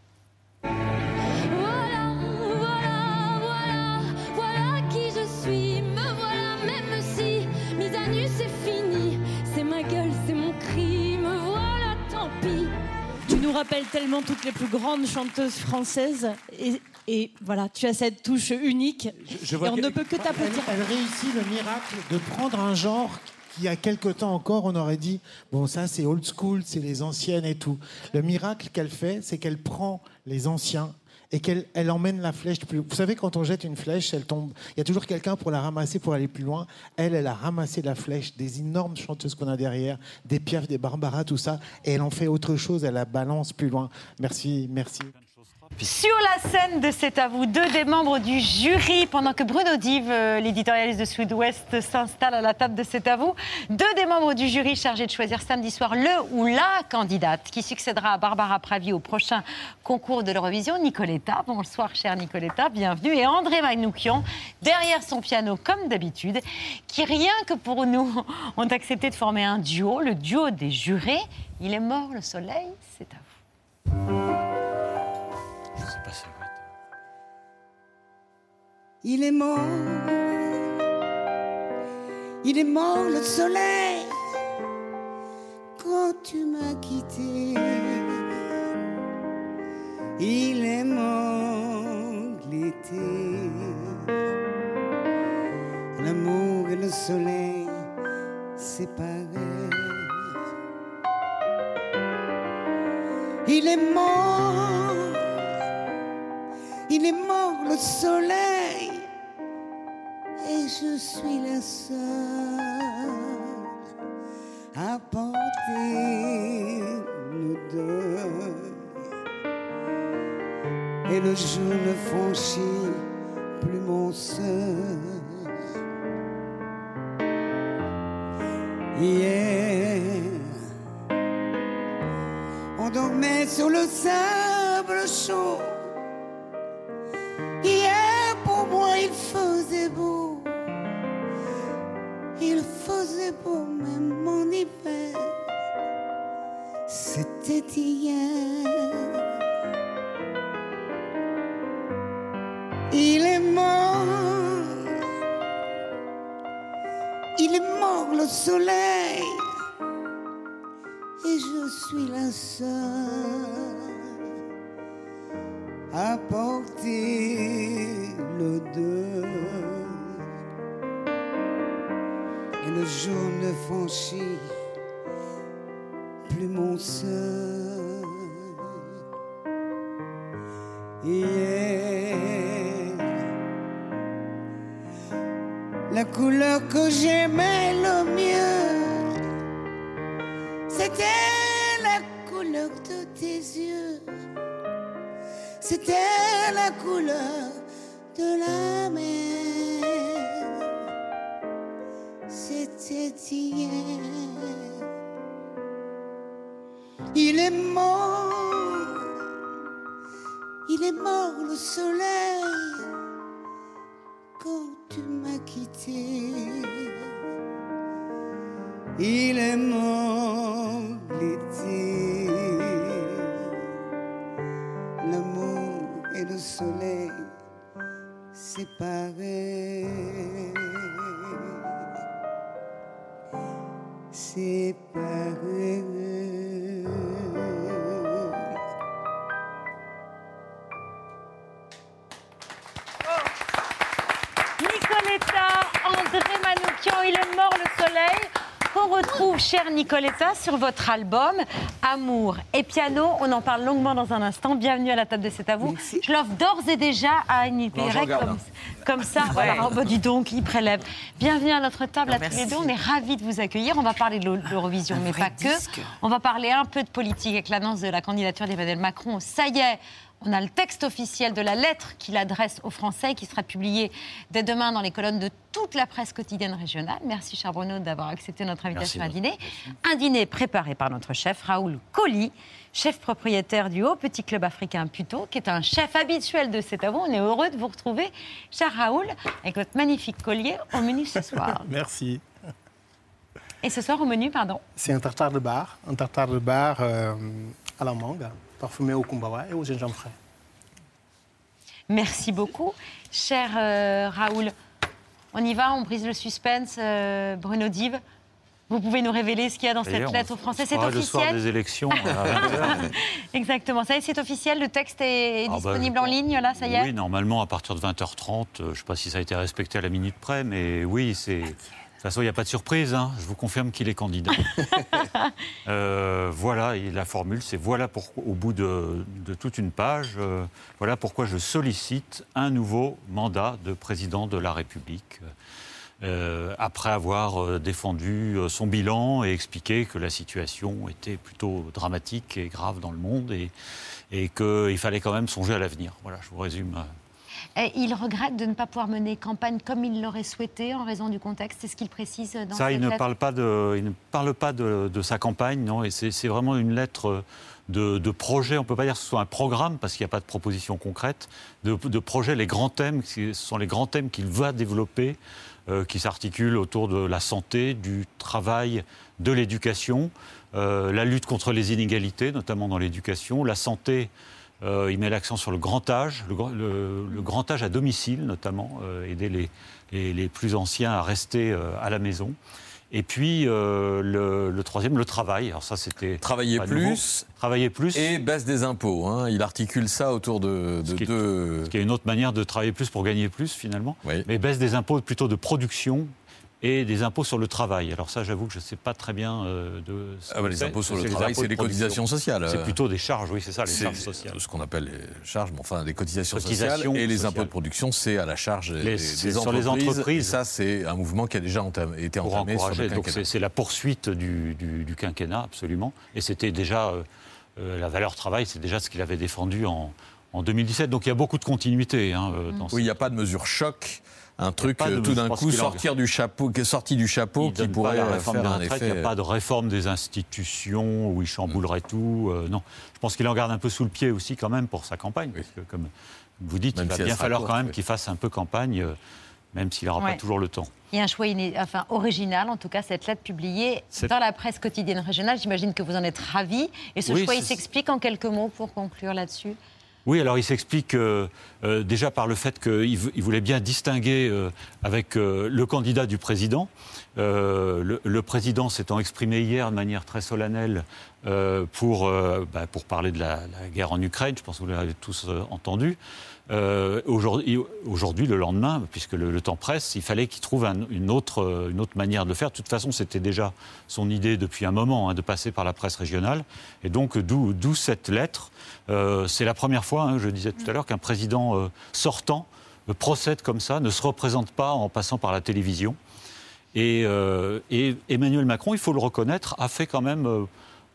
Rappelles tellement toutes les plus grandes chanteuses françaises. Et, et voilà, tu as cette touche unique. Je et on ne peut que t'applaudir. Elle, elle réussit le miracle de prendre un genre qui, il y a quelque temps encore, on aurait dit bon, ça c'est old school, c'est les anciennes et tout. Le miracle qu'elle fait, c'est qu'elle prend les anciens et qu'elle elle emmène la flèche plus. Vous savez, quand on jette une flèche, elle tombe. Il y a toujours quelqu'un pour la ramasser pour aller plus loin. Elle, elle a ramassé la flèche des énormes chanteuses qu'on a derrière, des Piaf, des Barbara, tout ça, et elle en fait autre chose. Elle la balance plus loin. Merci, merci. Sur la scène de C'est à vous, deux des membres du jury, pendant que Bruno Dive, euh, l'éditorialiste de Sud-Ouest, s'installe à la table de C'est à vous, deux des membres du jury chargés de choisir samedi soir le ou la candidate qui succédera à Barbara Pravi au prochain concours de l'Eurovision, Nicoletta. Bonsoir, chère Nicoletta, bienvenue. Et André Manoukian, derrière son piano, comme d'habitude, qui, rien que pour nous, ont accepté de former un duo, le duo des jurés. Il est mort, le soleil, c'est à vous. Il est mort, il est mort le soleil quand tu m'as quitté. Il est mort l'été. L'amour et le soleil, pareil. Il est mort, il est mort le soleil et je suis la seule à porter le deuil. Et le jour ne franchit plus mon seuil. Hier, on dormait sur le sable chaud. Faisait beau même en hiver. C'était hier. Il est mort. Il est mort le soleil. Et je suis la seule à porter le deuil. Le jour ne franchit plus mon seuil. Hier, la couleur que j'aimais le mieux, c'était la couleur de tes yeux. C'était la couleur de la mer. Il est mort. Il est mort le soleil quand tu m'as quitté. Il est mort l'été. L'amour et le soleil séparés. Séparés. Qu'on retrouve, chère Nicoletta, sur votre album Amour et piano. On en parle longuement dans un instant. Bienvenue à la table de C'est à vous. Je l'offre d'ores et déjà à Annie Non, Perret garde comme, ça. Voilà. Oh, bah, dis donc, il prélève. Bienvenue à notre table à tous les deux. On est ravis de vous accueillir. On va parler de l'Eurovision, mais pas que. On va parler un peu de politique avec l'annonce de la candidature d'Emmanuel Macron. Ça y est, on a le texte officiel de la lettre qu'il adresse aux Français qui sera publié dès demain dans les colonnes de toute la presse quotidienne régionale. Merci, cher Bruno, d'avoir accepté notre invitation à Merci, dîner. Un dîner préparé par notre chef, Raoul Colli, chef propriétaire du Haut Petit Club Africain Puto, qui est un chef habituel de cet avou. On est heureux de vous retrouver, cher Raoul, avec votre magnifique collier au menu ce soir. Merci. Et ce soir au menu, pardon. C'est un tartare de bar, un tartare de bar euh, à la mangue, parfumé au kumbawa et au gingembre frais. Merci beaucoup. Cher euh, Raoul, on y va, on brise le suspense. euh, Bruno Dive, vous pouvez nous révéler ce qu'il y a dans cette lettre aux Français on C'est fera le soir officiel des élections. à 20h. Exactement. Ça y est, c'est officiel. Le texte est Ah bah, disponible en ligne, là, ça y est Oui, normalement, à partir de 20h30, euh, je ne sais pas si ça a été respecté à la minute près, mais oui, c'est toute façon, il n'y a pas de surprise. hein. Je vous confirme qu'il est candidat. Euh, voilà, et la formule, c'est voilà pour, au bout de, de toute une page, euh, voilà pourquoi je sollicite un nouveau mandat de président de la République. euh, après avoir défendu son bilan et expliqué que la situation était plutôt dramatique et grave dans le monde et, et qu'il fallait quand même songer à l'avenir. Voilà, je vous résume. Il regrette de ne pas pouvoir mener campagne comme il l'aurait souhaité en raison du contexte. C'est ce qu'il précise dans Ça, cette il ne lettre parle pas de, il ne parle pas de, de sa campagne, non. Et c'est vraiment une lettre de, de projet. On ne peut pas dire que ce soit un programme parce qu'il n'y a pas de proposition concrète. De, de projet, les grands thèmes, ce sont les grands thèmes qu'il va développer, euh, qui s'articulent autour de la santé, du travail, de l'éducation, euh, la lutte contre les inégalités, notamment dans l'éducation, la santé. Euh, il met l'accent sur le grand âge, le, gr- le- le grand âge à domicile notamment, euh, aider les, les- les plus anciens à rester euh, à la maison. Et puis le, le troisième, le travail. Alors ça, c'était Travailler nouveau. plus. Travailler plus. Et baisse des impôts. hein. Il articule ça autour de, de deux. Ce qui est une autre manière de travailler plus pour gagner plus finalement. Mais baisse des impôts plutôt de production et des impôts sur le travail. Alors ça, j'avoue que je ne sais pas très bien euh, de. ce Ah bah, les impôts sur le travail, c'est les cotisations sociales. C'est euh. plutôt des charges, oui, c'est ça, les charges sociales. Ce qu'on appelle les charges, mais enfin, des cotisations, Cotisations sociales et les sociales. impôts de production, c'est à la charge des, Les- des c'est sur les entreprises. entreprises. Et ça, c'est un mouvement qui a déjà entamé- été pour entamé sur encourager. le Donc quinquennat. c'est c'est la poursuite du, du- du quinquennat, absolument. Et c'était déjà euh, euh, la valeur travail, c'est déjà ce qu'il avait défendu en, en 2017. Donc il y a beaucoup de continuité hein, dans Oui, il n'y a pas de mesure choc. Un truc, pas de euh, tout d'un coup, sortir du chapeau, qui est sorti du chapeau, Il qui pourrait la euh, réforme faire des un effet. Il n'y a pas de réforme des institutions où il chamboulerait tout. euh, non, je pense qu'il en garde un peu sous le pied aussi quand même pour sa campagne. Parce que comme vous dites, Même il va si bien falloir courte, quand même oui. qu'il fasse un peu campagne, euh, même s'il n'aura Ouais. pas toujours le temps. Il y a un choix iné- enfin, original, en tout cas, cette lettre publiée dans la presse quotidienne régionale. J'imagine que vous en êtes ravis. Et ce Oui, choix, il s'explique en quelques mots pour conclure là-dessus? Oui, alors il s'explique euh, euh, déjà par le fait qu'il voulait bien distinguer euh, avec le candidat du président. Le, président s'étant exprimé hier de manière très solennelle pour, bah, pour parler de la, guerre en Ukraine, je pense que vous l'avez tous entendu. Euh, Aujourd'hui, le lendemain, puisque le, temps presse, il fallait qu'il trouve un- une, autre, euh, une autre manière de le faire. De toute façon, c'était déjà son idée depuis un moment hein, de passer par la presse régionale. Et donc, d'où cette lettre. Euh, C'est la première fois, hein, je disais tout à l'heure, qu'un président sortant procède comme ça, ne se représente pas en passant par la télévision. Et, Emmanuel Macron, il faut le reconnaître, a fait quand même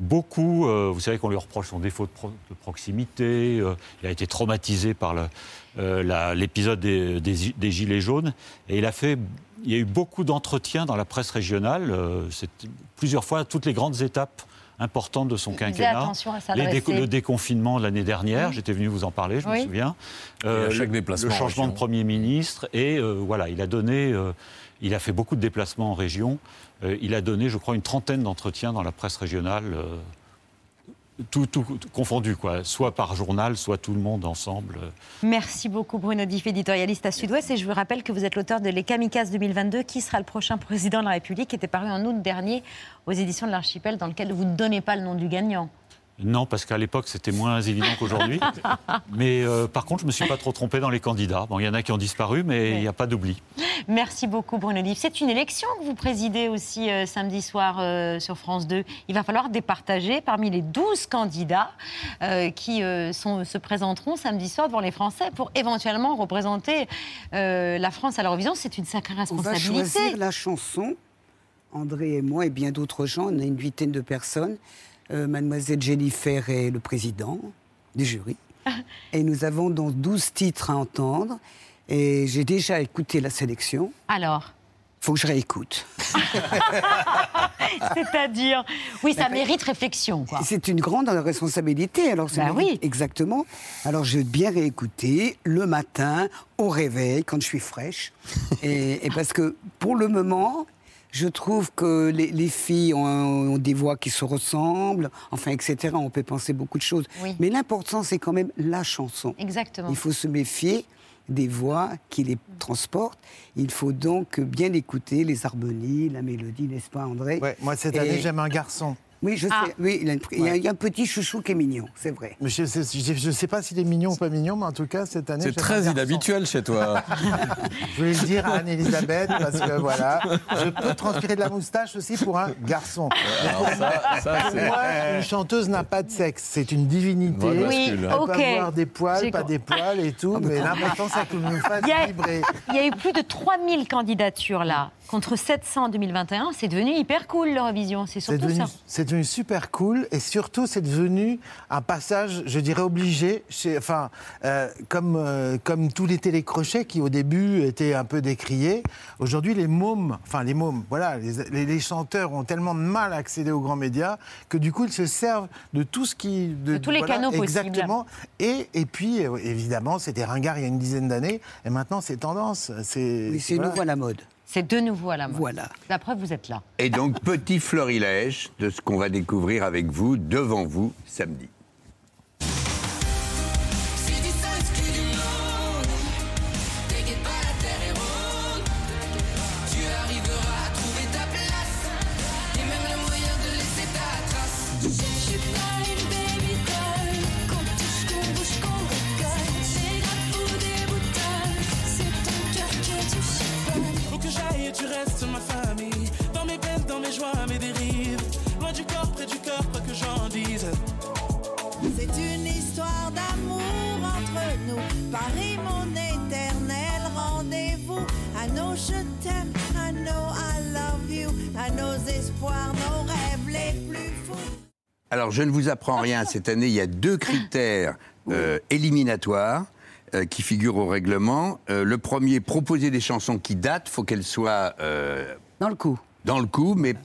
beaucoup. euh, vous savez qu'on lui reproche son défaut de, pro- de proximité. euh, il a été traumatisé par euh, l'épisode des, des- des Gilets jaunes. Et il a fait. Il y a eu beaucoup d'entretiens dans la presse régionale. euh, c'est plusieurs fois, à toutes les grandes étapes importantes de son quinquennat. attention à Les déco- le déconfinement de l'année dernière, Oui. j'étais venu vous en parler, je Oui. me souviens. Et à chaque le- déplacement le en changement de. Premier ministre. Et euh, voilà, il a donné, euh, il a fait beaucoup de déplacements en région. Euh, il a donné, je crois, une trentaine d'entretiens dans la presse régionale, euh, tout, confondu, quoi. Soit par journal, soit tout le monde ensemble. Merci beaucoup Bruno Diff, éditorialiste à Sud-Ouest. Et je vous rappelle que vous êtes l'auteur de Les Kamikazes 2022, qui sera le prochain président de la République, qui était paru en août dernier aux éditions de l'Archipel, dans lequel vous ne donnez pas le nom du gagnant. Non, parce qu'à l'époque, c'était moins évident qu'aujourd'hui. mais euh, par contre, je ne me suis pas trop trompé dans les candidats. Bon, il y en a qui ont disparu, mais il n'y a pas d'oubli. Merci beaucoup Bruno Diff. C'est une élection que vous présidez aussi euh, samedi soir euh, sur France 2. Il va falloir départager parmi les 12 candidats euh, qui euh, sont- se présenteront samedi soir devant les Français pour éventuellement représenter euh, la France à l'Eurovision. C'est une sacrée On va responsabilité. choisir la chanson, André et moi et bien d'autres gens, on a une huitaine de personnes. Euh, Mademoiselle Jennifer est le président du jury. Et nous avons donc 12 titres à entendre. Et j'ai déjà écouté la sélection. Alors faut que je réécoute. C'est-à-dire, oui, ça mérite réflexion. C'est une grande responsabilité. Alors, Bah oui. Exactement. Alors, je vais bien réécouter le matin, au réveil, quand je suis fraîche. et, et parce que, pour le moment, je trouve que les, les filles ont, ont des voix qui se ressemblent, enfin, etc. On peut penser beaucoup de choses. Oui. Mais l'important, c'est quand même la chanson. Exactement. Il faut se méfier des voix qui les transportent. Il faut donc bien écouter les harmonies, la mélodie, n'est-ce pas, André? Ouais, moi, cette Et- année, j'aime un garçon. Oui, je Ah. sais. Oui, il, a une- il y a, il y a un petit chouchou qui est mignon, c'est vrai. Mais je ne sais pas s'il est mignon ou pas mignon, mais en tout cas, cette année. C'est très inhabituel chez toi. Je voulais le dire à Anne-Elisabeth, parce que voilà, je peux transpirer de la moustache aussi pour un garçon. Alors ça, ça, Pour c'est- moi, une chanteuse n'a pas de sexe, c'est une divinité. Oui. Elle ok. peut avoir des poils, pas des poils et tout, mais l'important c'est que nous fasse Il y, a, vibrer. il y a eu plus de 3000 candidatures là, contre 700 en 2021. C'est devenu hyper cool l'Eurovision, c'est C'est surtout devenu, ça. c'est devenu super cool et surtout c'est devenu un passage, je dirais, obligé, chez, enfin, euh, comme, euh, comme tous les télécrochets qui au début étaient un peu décriés. Aujourd'hui, les mômes, enfin les mômes, voilà, les, les- les chanteurs ont tellement de mal à accéder aux grands médias que du coup ils se servent de tout ce qui. De tous les canaux possibles. Exactement. Et, et puis, euh, évidemment, c'était ringard il y a une dizaine d'années et maintenant c'est tendance. C'est Oui, c'est voilà. nouveau à la mode. C'est de nouveau à la mode. Voilà. La preuve, vous êtes là. Et donc, petit florilège de ce qu'on va découvrir avec vous, devant vous, samedi. Alors, je ne vous apprends rien. Cette année, il y a deux critères euh, éliminatoires euh, qui figurent au règlement. Euh, le premier, proposer des chansons qui datent. faut qu'elles soient... euh, Dans le coup. Dans le coup, mais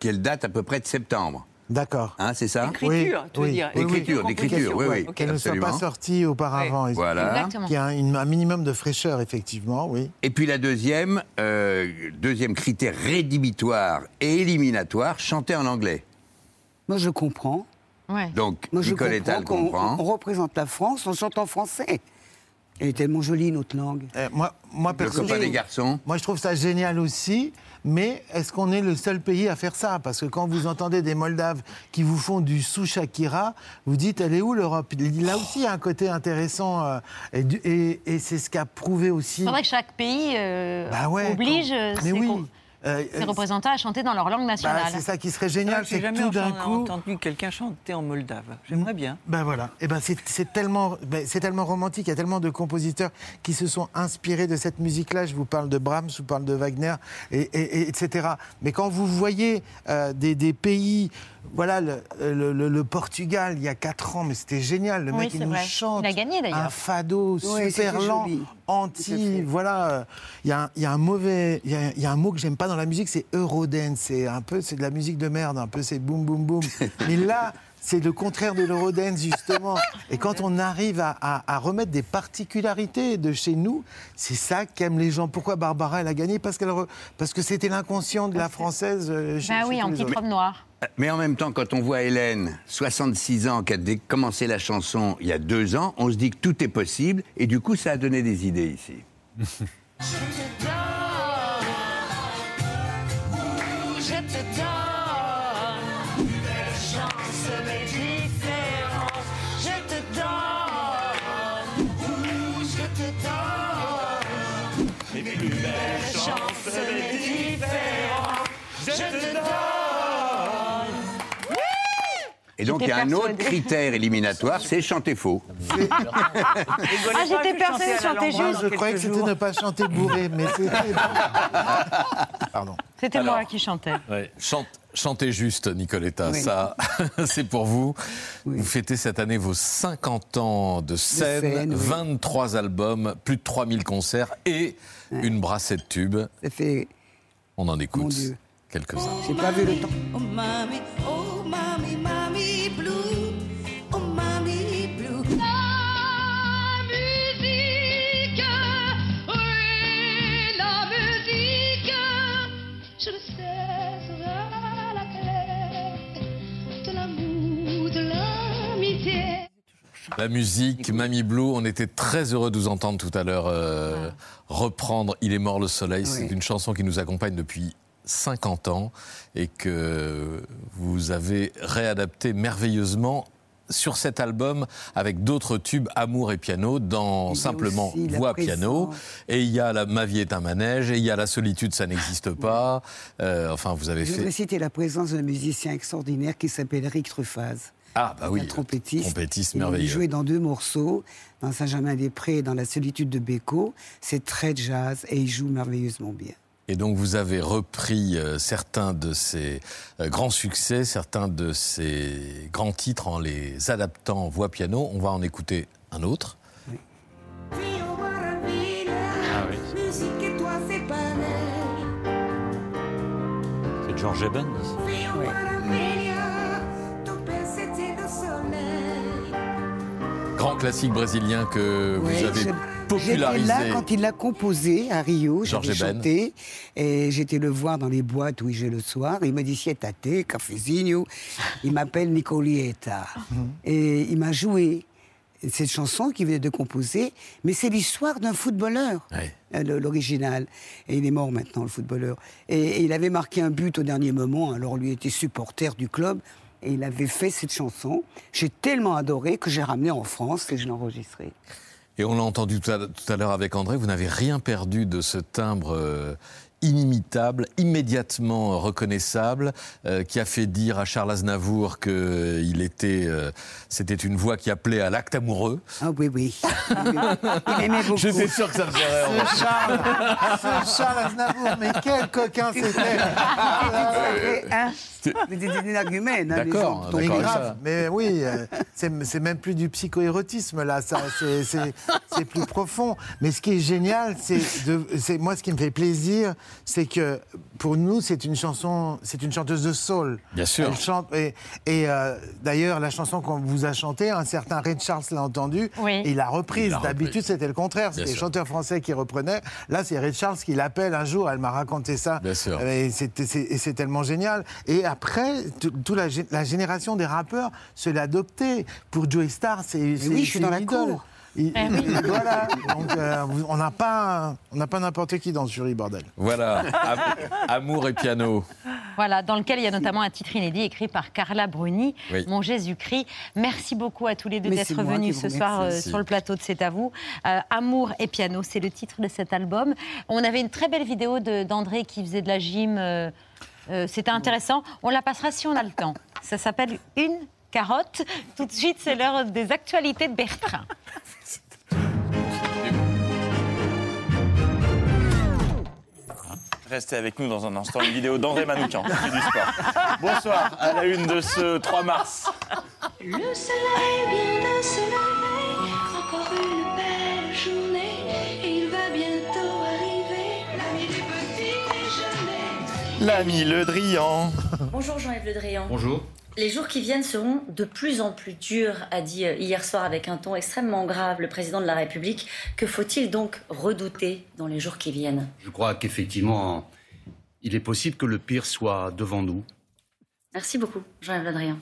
qu'elles datent à peu près de septembre. D'accord. Hein, c'est ça Écriture, tu veux dire. Écriture, d'écriture, oui, oui. Qu'elle ne soit pas absolument. sortie auparavant. Voilà. Exactement. Qu'il y a un, un minimum de fraîcheur, effectivement, oui. Et puis la deuxième, euh, deuxième critère rédhibitoire et éliminatoire, chanter en anglais. Moi, je comprends. Ouais. Donc, Moi, je Nicoletta comprends comprend. on représente la France, on chante en français. Elle est tellement jolie, notre langue. Euh, moi, moi, Le personnellement, des garçons. moi, je trouve ça génial aussi. Mais est-ce qu'on est le seul pays à faire ça? Parce que quand vous entendez des Moldaves qui vous font du sous Shakira, vous dites, elle est où l'Europe? Là aussi, il y a un côté intéressant. euh, et du- et et c'est ce qu'a prouvé aussi. Il faudrait que chaque pays euh, Bah ouais, oblige quand- euh, Mais oui. Euh, ses représentants à chanter dans leur langue bah, nationale. c'est ça qui serait génial, J'ai c'est que tout d'un entendu- coup. entendu quelqu'un chanter en moldave. J'aimerais bien. Ben voilà. Et ben c'est c'est tellement, ben c'est tellement romantique. Il y a tellement de compositeurs qui se sont inspirés de cette musique-là. Je vous parle de Brahms, je vous parle de Wagner, et, et- et- etc. Mais quand vous voyez euh, des, des pays, voilà, le, le- le- le Portugal, il y a quatre ans, mais c'était génial. Le Oui, mec, il nous vrai. chante Il a gagné, d'ailleurs. un fado super lent, anti. Voilà. euh, Il y, a un- il y a un mauvais, il y a, il y a un mot que j'aime pas dans la musique, c'est eurodance. C'est un peu, c'est de la musique de merde, un peu, c'est boum boum boum. Mais là. C'est le contraire de l'eurodance, justement. Et quand on arrive à, à- à remettre des particularités de chez nous, c'est ça qu'aiment les gens. Pourquoi Barbara, elle a gagné? Parce, qu'elle re- parce que c'était l'inconscient de la française. euh, chez- Bah oui, en petite robe noire. Mais en même temps, quand on voit Hélène, 66 ans, qui a commencé la chanson il y a deux ans, on se dit que tout est possible, et du coup, ça a donné des idées ici. donc, il y a un autre critère éliminatoire, c'est chanter faux. Ah, j'étais persuadée de chanter juste. je croyais que c'était ne pas chanter bourré, mais c'était. Pardon. C'était moi qui chantais. Ouais. Chante- chantez juste, Nicoletta. Oui. Ça, c'est pour vous. Vous fêtez cette année vos 50 ans de scène, scène, oui. 23 albums, plus de 3000 concerts et une brassée de tubes. Ça fait. On en écoute quelques-uns. J'ai pas vu le temps. Oh mamie, oh mamie La musique, Mamie Blue, on était très heureux de vous entendre tout à l'heure euh, reprendre Il est mort le soleil. C'est une chanson qui nous accompagne depuis 50 ans et que vous avez réadapté merveilleusement sur cet album avec d'autres tubes Amour et piano dans simplement voix piano. Et il y a la Ma vie est un manège et il y a la solitude ça n'existe pas. Euh, enfin vous avez Je voudrais fait citer la présence d'un musicien extraordinaire qui s'appelle Eric Truffaz. Ah bah oui un trompettiste. trompettiste Il merveilleux joué dans deux morceaux, dans Saint-Germain-des-Prés et dans La solitude de Beko. C'est très jazz et il joue merveilleusement bien. Et donc vous avez repris euh, certains de ces euh, grands succès, certains de ces grands titres en les adaptant en voix piano. On va en écouter un autre. Ah oui. Musique et toi c'est George Eben. Grand classique brésilien que Oui, vous avez je- popularisé. J'étais là quand il l'a composé à Rio, j'avais chanté, et j'étais le voir dans les boîtes où il jouait le soir. Il me dit Sietate, cafezinho. Il m'appelle Nicolietta. Mhm. Et il m'a joué cette chanson qu'il venait de composer, mais c'est l'histoire d'un footballeur, euh, l'original. Et il est mort maintenant, le footballeur. Et, et il avait marqué un but au dernier moment, alors lui était supporter du club. Et il avait fait cette chanson. J'ai tellement adoré que j'ai ramené en France et je l'ai enregistrée. Et on l'a entendu tout à, l'heure avec André, vous n'avez rien perdu de ce timbre euh, inimitable, immédiatement reconnaissable, euh, qui a fait dire à Charles Aznavour que il était, euh, c'était une voix qui appelait à l'acte amoureux. Ah oui, oui. Il aimait beaucoup. J'étais sûr que ça me ferait rire. Ce Charles, ce Charles Aznavour, mais quel coquin c'était Hein Mais des énergumènes. hein, les D'accord, Mais grave, mais oui, euh, c'est c'est même plus du psychoérotisme là, ça, c'est- c'est c'est plus profond. Mais ce qui est génial, c'est de- c'est moi ce qui me fait plaisir, c'est que pour nous c'est une chanson, c'est une chanteuse de soul. Bien sûr. Elle chante et, et, euh, d'ailleurs la chanson qu'on vous a chantée, un certain Ray Charles l'a entendue, Oui. et il l'a reprise. D'habitude c'était le contraire, c'était les chanteurs français qui reprenaient. Là c'est Ray Charles qui l'appelle un jour, elle m'a raconté ça. Bien sûr. Et c'est tellement génial. Et après, toute la, gé- la génération des rappeurs se l'a adopté. Pour Joey Star, c'est c'est- oui, je suis dans la cour. Il- Eh oui. et voilà. Donc, euh, on n'a pas, on n'a pas n'importe qui dans ce jury bordel. Voilà, Am- amour et piano. Voilà, dans lequel il y a notamment un titre inédit écrit par Carla Bruni, Oui. Mon Jésus-Christ. Merci beaucoup à tous les deux d'être venus ce soir euh, sur le plateau de C'est à vous. Euh, Amour et piano, c'est le titre de cet album. On avait une très belle vidéo d'André qui faisait de la gym. euh, euh, C'était intéressant. On la passera si on a le temps. Ça s'appelle Une carotte. Tout de suite, c'est l'heure des actualités de Bertrand. Restez avec nous dans un instant, une vidéo d'André Manoukian, du sport. Bonsoir, à la une de ce 3 mars. Le soleil vient de se lever, encore une belle journée, et il va bientôt arriver l'ami du petit déjeuner. L'ami Le Drian. Bonjour Jean-Yves Le Drian. Bonjour. Les jours qui viennent seront de plus en plus durs, a dit euh, hier soir avec un ton extrêmement grave le président de la République. Que faut-il donc redouter dans les jours qui viennent? Je crois qu'effectivement, il est possible que le pire soit devant nous. Merci beaucoup, Jean-Yves Le Drian.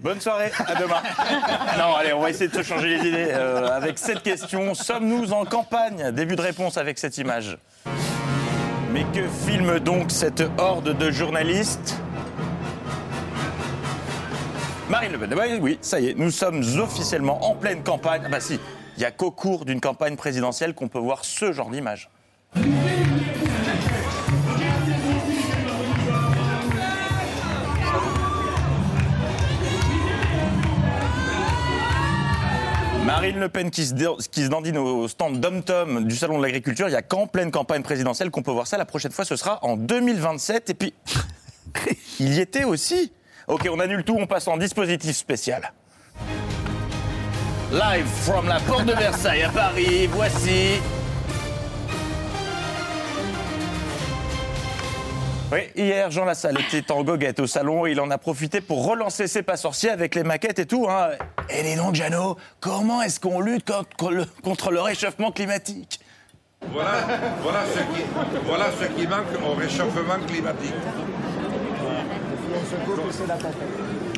Bonne soirée, à demain. non, allez, on va essayer de se changer les idées euh, avec cette question. Sommes-nous en campagne? Début de réponse avec cette image. Mais que filme donc cette horde de journalistes Marine Le Pen, bah oui, ça y est, nous sommes officiellement en pleine campagne. Ah bah si, il n'y a qu'au cours d'une campagne présidentielle qu'on peut voir ce genre d'image. Marine Le Pen qui se, dé- qui se dandine au stand Dom-Tom du Salon de l'Agriculture. Il n'y a qu'en pleine campagne présidentielle qu'on peut voir ça. La prochaine fois, ce sera en 2027. Et puis, il y était aussi. Ok, on annule tout, on passe en dispositif spécial. Live from la porte de Versailles à Paris, voici. Oui, hier, Jean Lassalle était en goguette au salon et il en a profité pour relancer ses pas sorciers avec les maquettes et tout. Hein. Et dis donc, Jeannot, comment est-ce qu'on lutte contre le, réchauffement climatique? Voilà, voilà, ce qui, voilà ce qui manque au réchauffement climatique.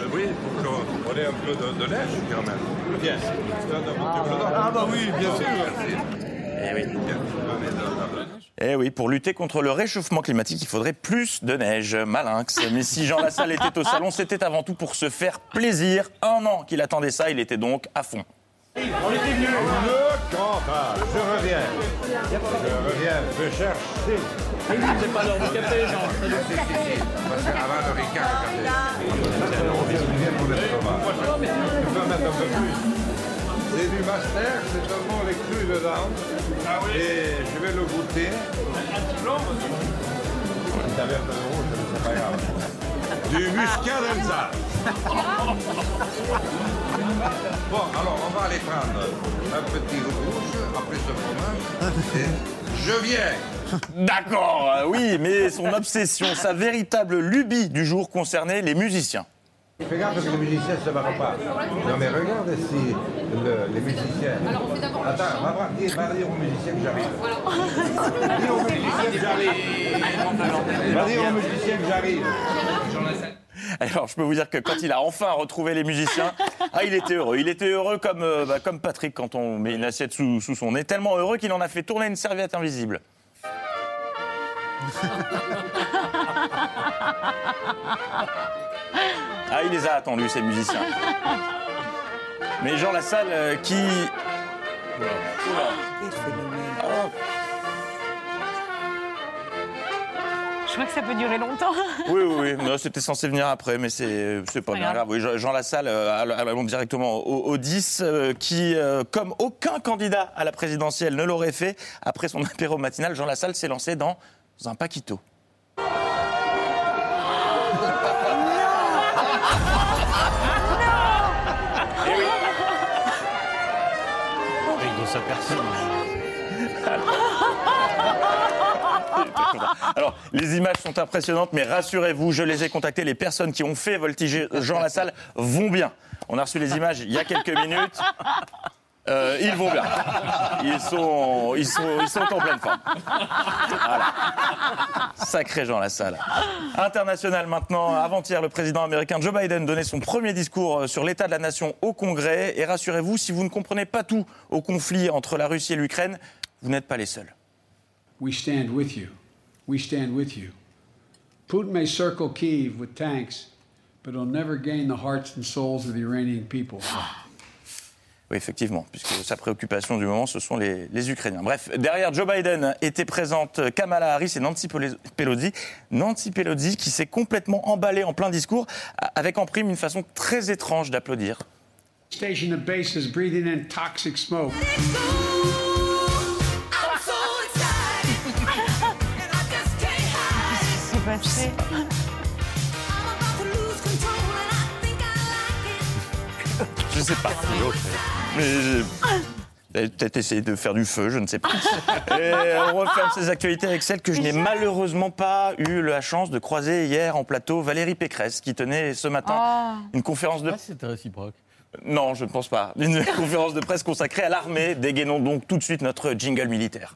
Euh, Oui, pour qu'on ait un peu de, de neige quand même. Bien. Ah bah oui, bien sûr. Eh oui. Eh oui, pour lutter contre le réchauffement climatique, il faudrait plus de neige. Malinx. Mais si Jean Lassalle était au salon, c'était avant tout pour se faire plaisir. Un an qu'il attendait ça, il était donc à fond. On était venu. Le campage, je reviens. Je reviens, je cherche. C'est pas l'heure du café, Jean. Parce qu'avant le Ricard, on vient pour le fromage. Je peux mettre un peu plus. C'est du master, c'est seulement les crus dedans. Et je vais le goûter. Un petit blanc C'est un verre de rouge, c'est pas grave. Du muscat d'Alsace. Bon, alors on va aller prendre un petit rouge, après ce fromage, et je viens. D'accord, euh, oui, mais son obsession, sa véritable lubie du jour concernait les musiciens. Fais gaffe que les musiciens ne se barrent pas. Non mais regarde le- les musiciens. Attends, va, voir, dis- va dire aux musiciens que j'arrive. Dis aux musiciens que j'arrive? Va dire aux musiciens que j'arrive. Alors, je peux vous dire que quand il a enfin retrouvé les musiciens, ah, il était heureux. Il était heureux comme, euh, bah, comme Patrick quand on met une assiette sous, sous son nez. Tellement heureux qu'il en a fait tourner une serviette invisible. Ah, il les a attendus, ces musiciens. Mais Jean Lassalle, euh, qui. Oula. Ah, Je crois que ça peut durer longtemps. Oui, oui, oui. C'était censé venir après, mais c'est c'est pas bien grave. Oui, Jean- Lassalle, euh, all- allons directement au, au 10, euh, qui, euh, comme aucun candidat à la présidentielle ne l'aurait fait, après son apéro matinal, Jean Lassalle s'est lancé dans un paquito. Alors, les images sont impressionnantes, mais rassurez-vous, je les ai contactées. Les personnes qui ont fait voltiger Jean Lassalle vont bien. On a reçu les images il y a quelques minutes. Euh, ils vont bien. Ils sont, ils sont, ils sont en pleine forme. Voilà. Sacré Jean Lassalle. International maintenant. Avant-hier, le président américain Joe Biden donnait son premier discours sur l'état de la nation au Congrès. Et rassurez-vous, si vous ne comprenez pas tout au conflit entre la Russie et l'Ukraine, vous n'êtes pas les seuls. We stand with you. Putin may circle Kiev with tanks, but he'll never gain the hearts and souls of the Iranian people. Oui, effectivement, puisque sa préoccupation du moment, ce sont les, les Ukrainiens. Bref, derrière Joe Biden étaient présentes Kamala Harris et Nancy Pelo- Pelosi. Nancy Pelosi qui s'est complètement emballée en plein discours, avec en prime une façon très étrange d'applaudir. Station the bases breathing in toxic smoke. Passé. Je sais pas. Mais a peut-être essayé de faire du feu, je ne sais pas. Et on referme ces actualités avec celle que je n'ai malheureusement pas eu la chance de croiser hier en plateau, Valérie Pécresse, qui tenait ce matin Ah. une conférence de... C'était réciproque. Non, je ne pense pas. Une conférence de presse consacrée à l'armée. Dégainons donc tout de suite notre jingle militaire.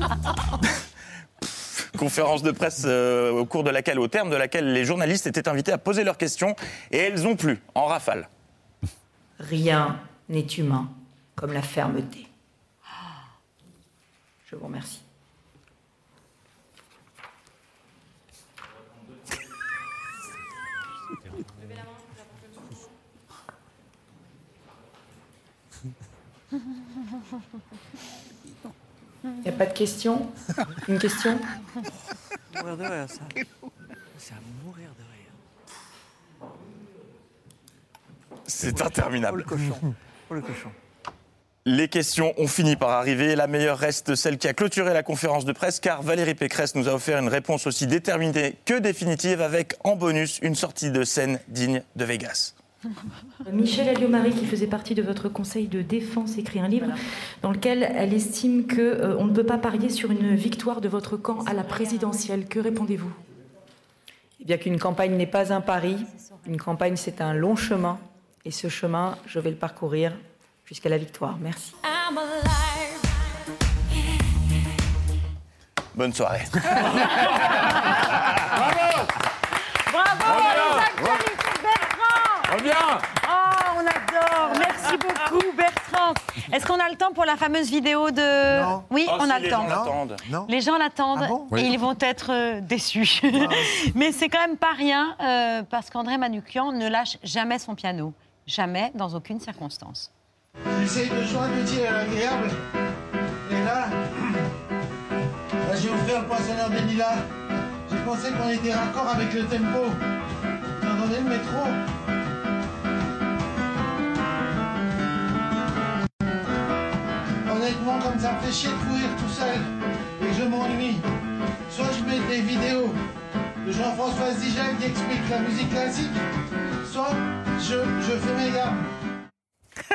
Conférence de presse euh, au cours de laquelle, au terme de laquelle les journalistes étaient invités à poser leurs questions et elles ont plu en rafale. Rien n'est humain comme la fermeté. Je vous remercie. Il n'y a pas de question? Une question? Mourir de rire, ça. C'est à mourir de rire. C'est interminable. Oh le cochon. Oh le cochon. Les questions ont fini par arriver. La meilleure reste celle qui a clôturé la conférence de presse, car Valérie Pécresse nous a offert une réponse aussi déterminée que définitive, avec en bonus une sortie de scène digne de Vegas. Michel Alliot-Marie, qui faisait partie de votre conseil de défense, écrit un livre dans lequel elle estime que euh, on ne peut pas parier sur une victoire de votre camp à la présidentielle. Que répondez-vous? Eh bien qu'une campagne n'est pas un pari, une campagne c'est un long chemin, et ce chemin, je vais le parcourir jusqu'à la victoire. Merci. I'm alive. Bonne soirée. Bravo beaucoup, Bertrand. Est-ce qu'on a le temps pour la fameuse vidéo de. Oui, Oh, on si, a le temps. gens l'attendent. Non. Les gens l'attendent Ah bon et Oui. ils vont être euh, déçus. Mais c'est quand même pas rien euh, parce qu'André Manoukian ne lâche jamais son piano. Jamais, dans aucune circonstance. J'essaye de joindre l'utile à l'agréable. Et là, là j'ai offert le poinçonneur des lilas. J'ai pensé qu'on était raccord avec le tempo. Vous entendez le métro? Honnêtement, comme ça me fait chier de courir tout seul et que je m'ennuie, soit je mets des vidéos de Jean-François Zigel qui explique la musique classique, soit je, je fais mes gammes.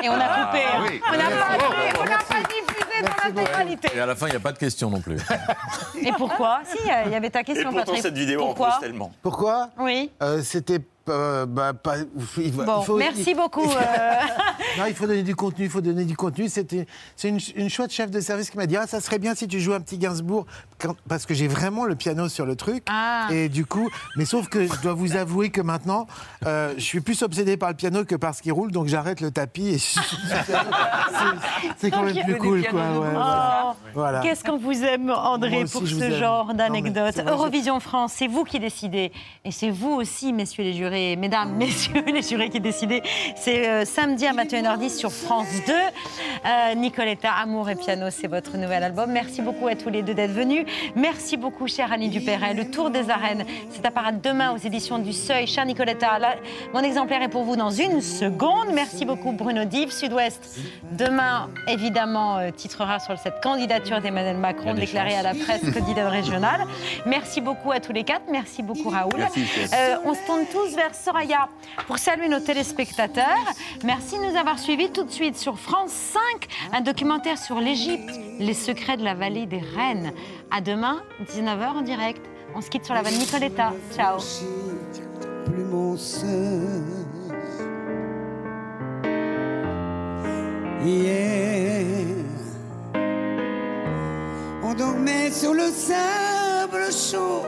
Et on a coupé. Ah, hein. oui. On n'a pas, n'a merci. pas diffusé dans l'intégralité. Et à la fin, il n'y a pas de question non plus. Et pourquoi? Si, il y avait ta question, Et pourtant, Patrick. cette vidéo en pourquoi? pose tellement. Pourquoi? Oui. Euh, C'était euh, bah, pas. il va- Bon, il faut- merci il- beaucoup. euh. Non, il faut donner du contenu, il faut donner du contenu. C'était, c'est une, une chouette chef de service qui m'a dit ah ça serait bien si tu joues un petit Gainsbourg quand- parce que j'ai vraiment le piano sur le truc. Ah. Et du coup, mais sauf que je dois vous avouer que maintenant, euh, je suis plus obsédé par le piano que par ce qui roule, donc j'arrête le tapis et c'est, quand même plus cool quoi. ouais. Oh, Voilà. Qu'est-ce qu'on vous aime, André, aussi, pour ce genre d'anecdote Eurovision France, c'est vous qui décidez. Et c'est vous aussi, messieurs les jurés, mesdames, messieurs les jurés qui décidez. C'est euh, samedi à 21h10 sur France 2. Euh, Nicoletta, Amour et Piano, c'est votre nouvel album. Merci beaucoup à tous les deux d'être venus. Merci beaucoup, chère Annie Dupéret. Le Tour des Arènes, c'est à paraître demain aux éditions du Seuil. Chère Nicoletta, là, mon exemplaire est pour vous dans une seconde. Merci beaucoup, Bruno Dive. Sud-Ouest, demain, évidemment, euh, titrera sur cette candidature d'Emmanuel Macron déclarée chances. à la presse candidat régionale. Merci beaucoup à tous les quatre. Merci beaucoup, Raoul. Merci. Euh, on se tourne tous vers Soraya pour saluer nos téléspectateurs. Merci de nous avoir suivis tout de suite sur France 5, un documentaire sur l'Égypte, les secrets de la vallée des reines. À demain, 19h en direct. On se quitte sur la vanne Nicoletta. Ciao. on dormait sur le sable chaud.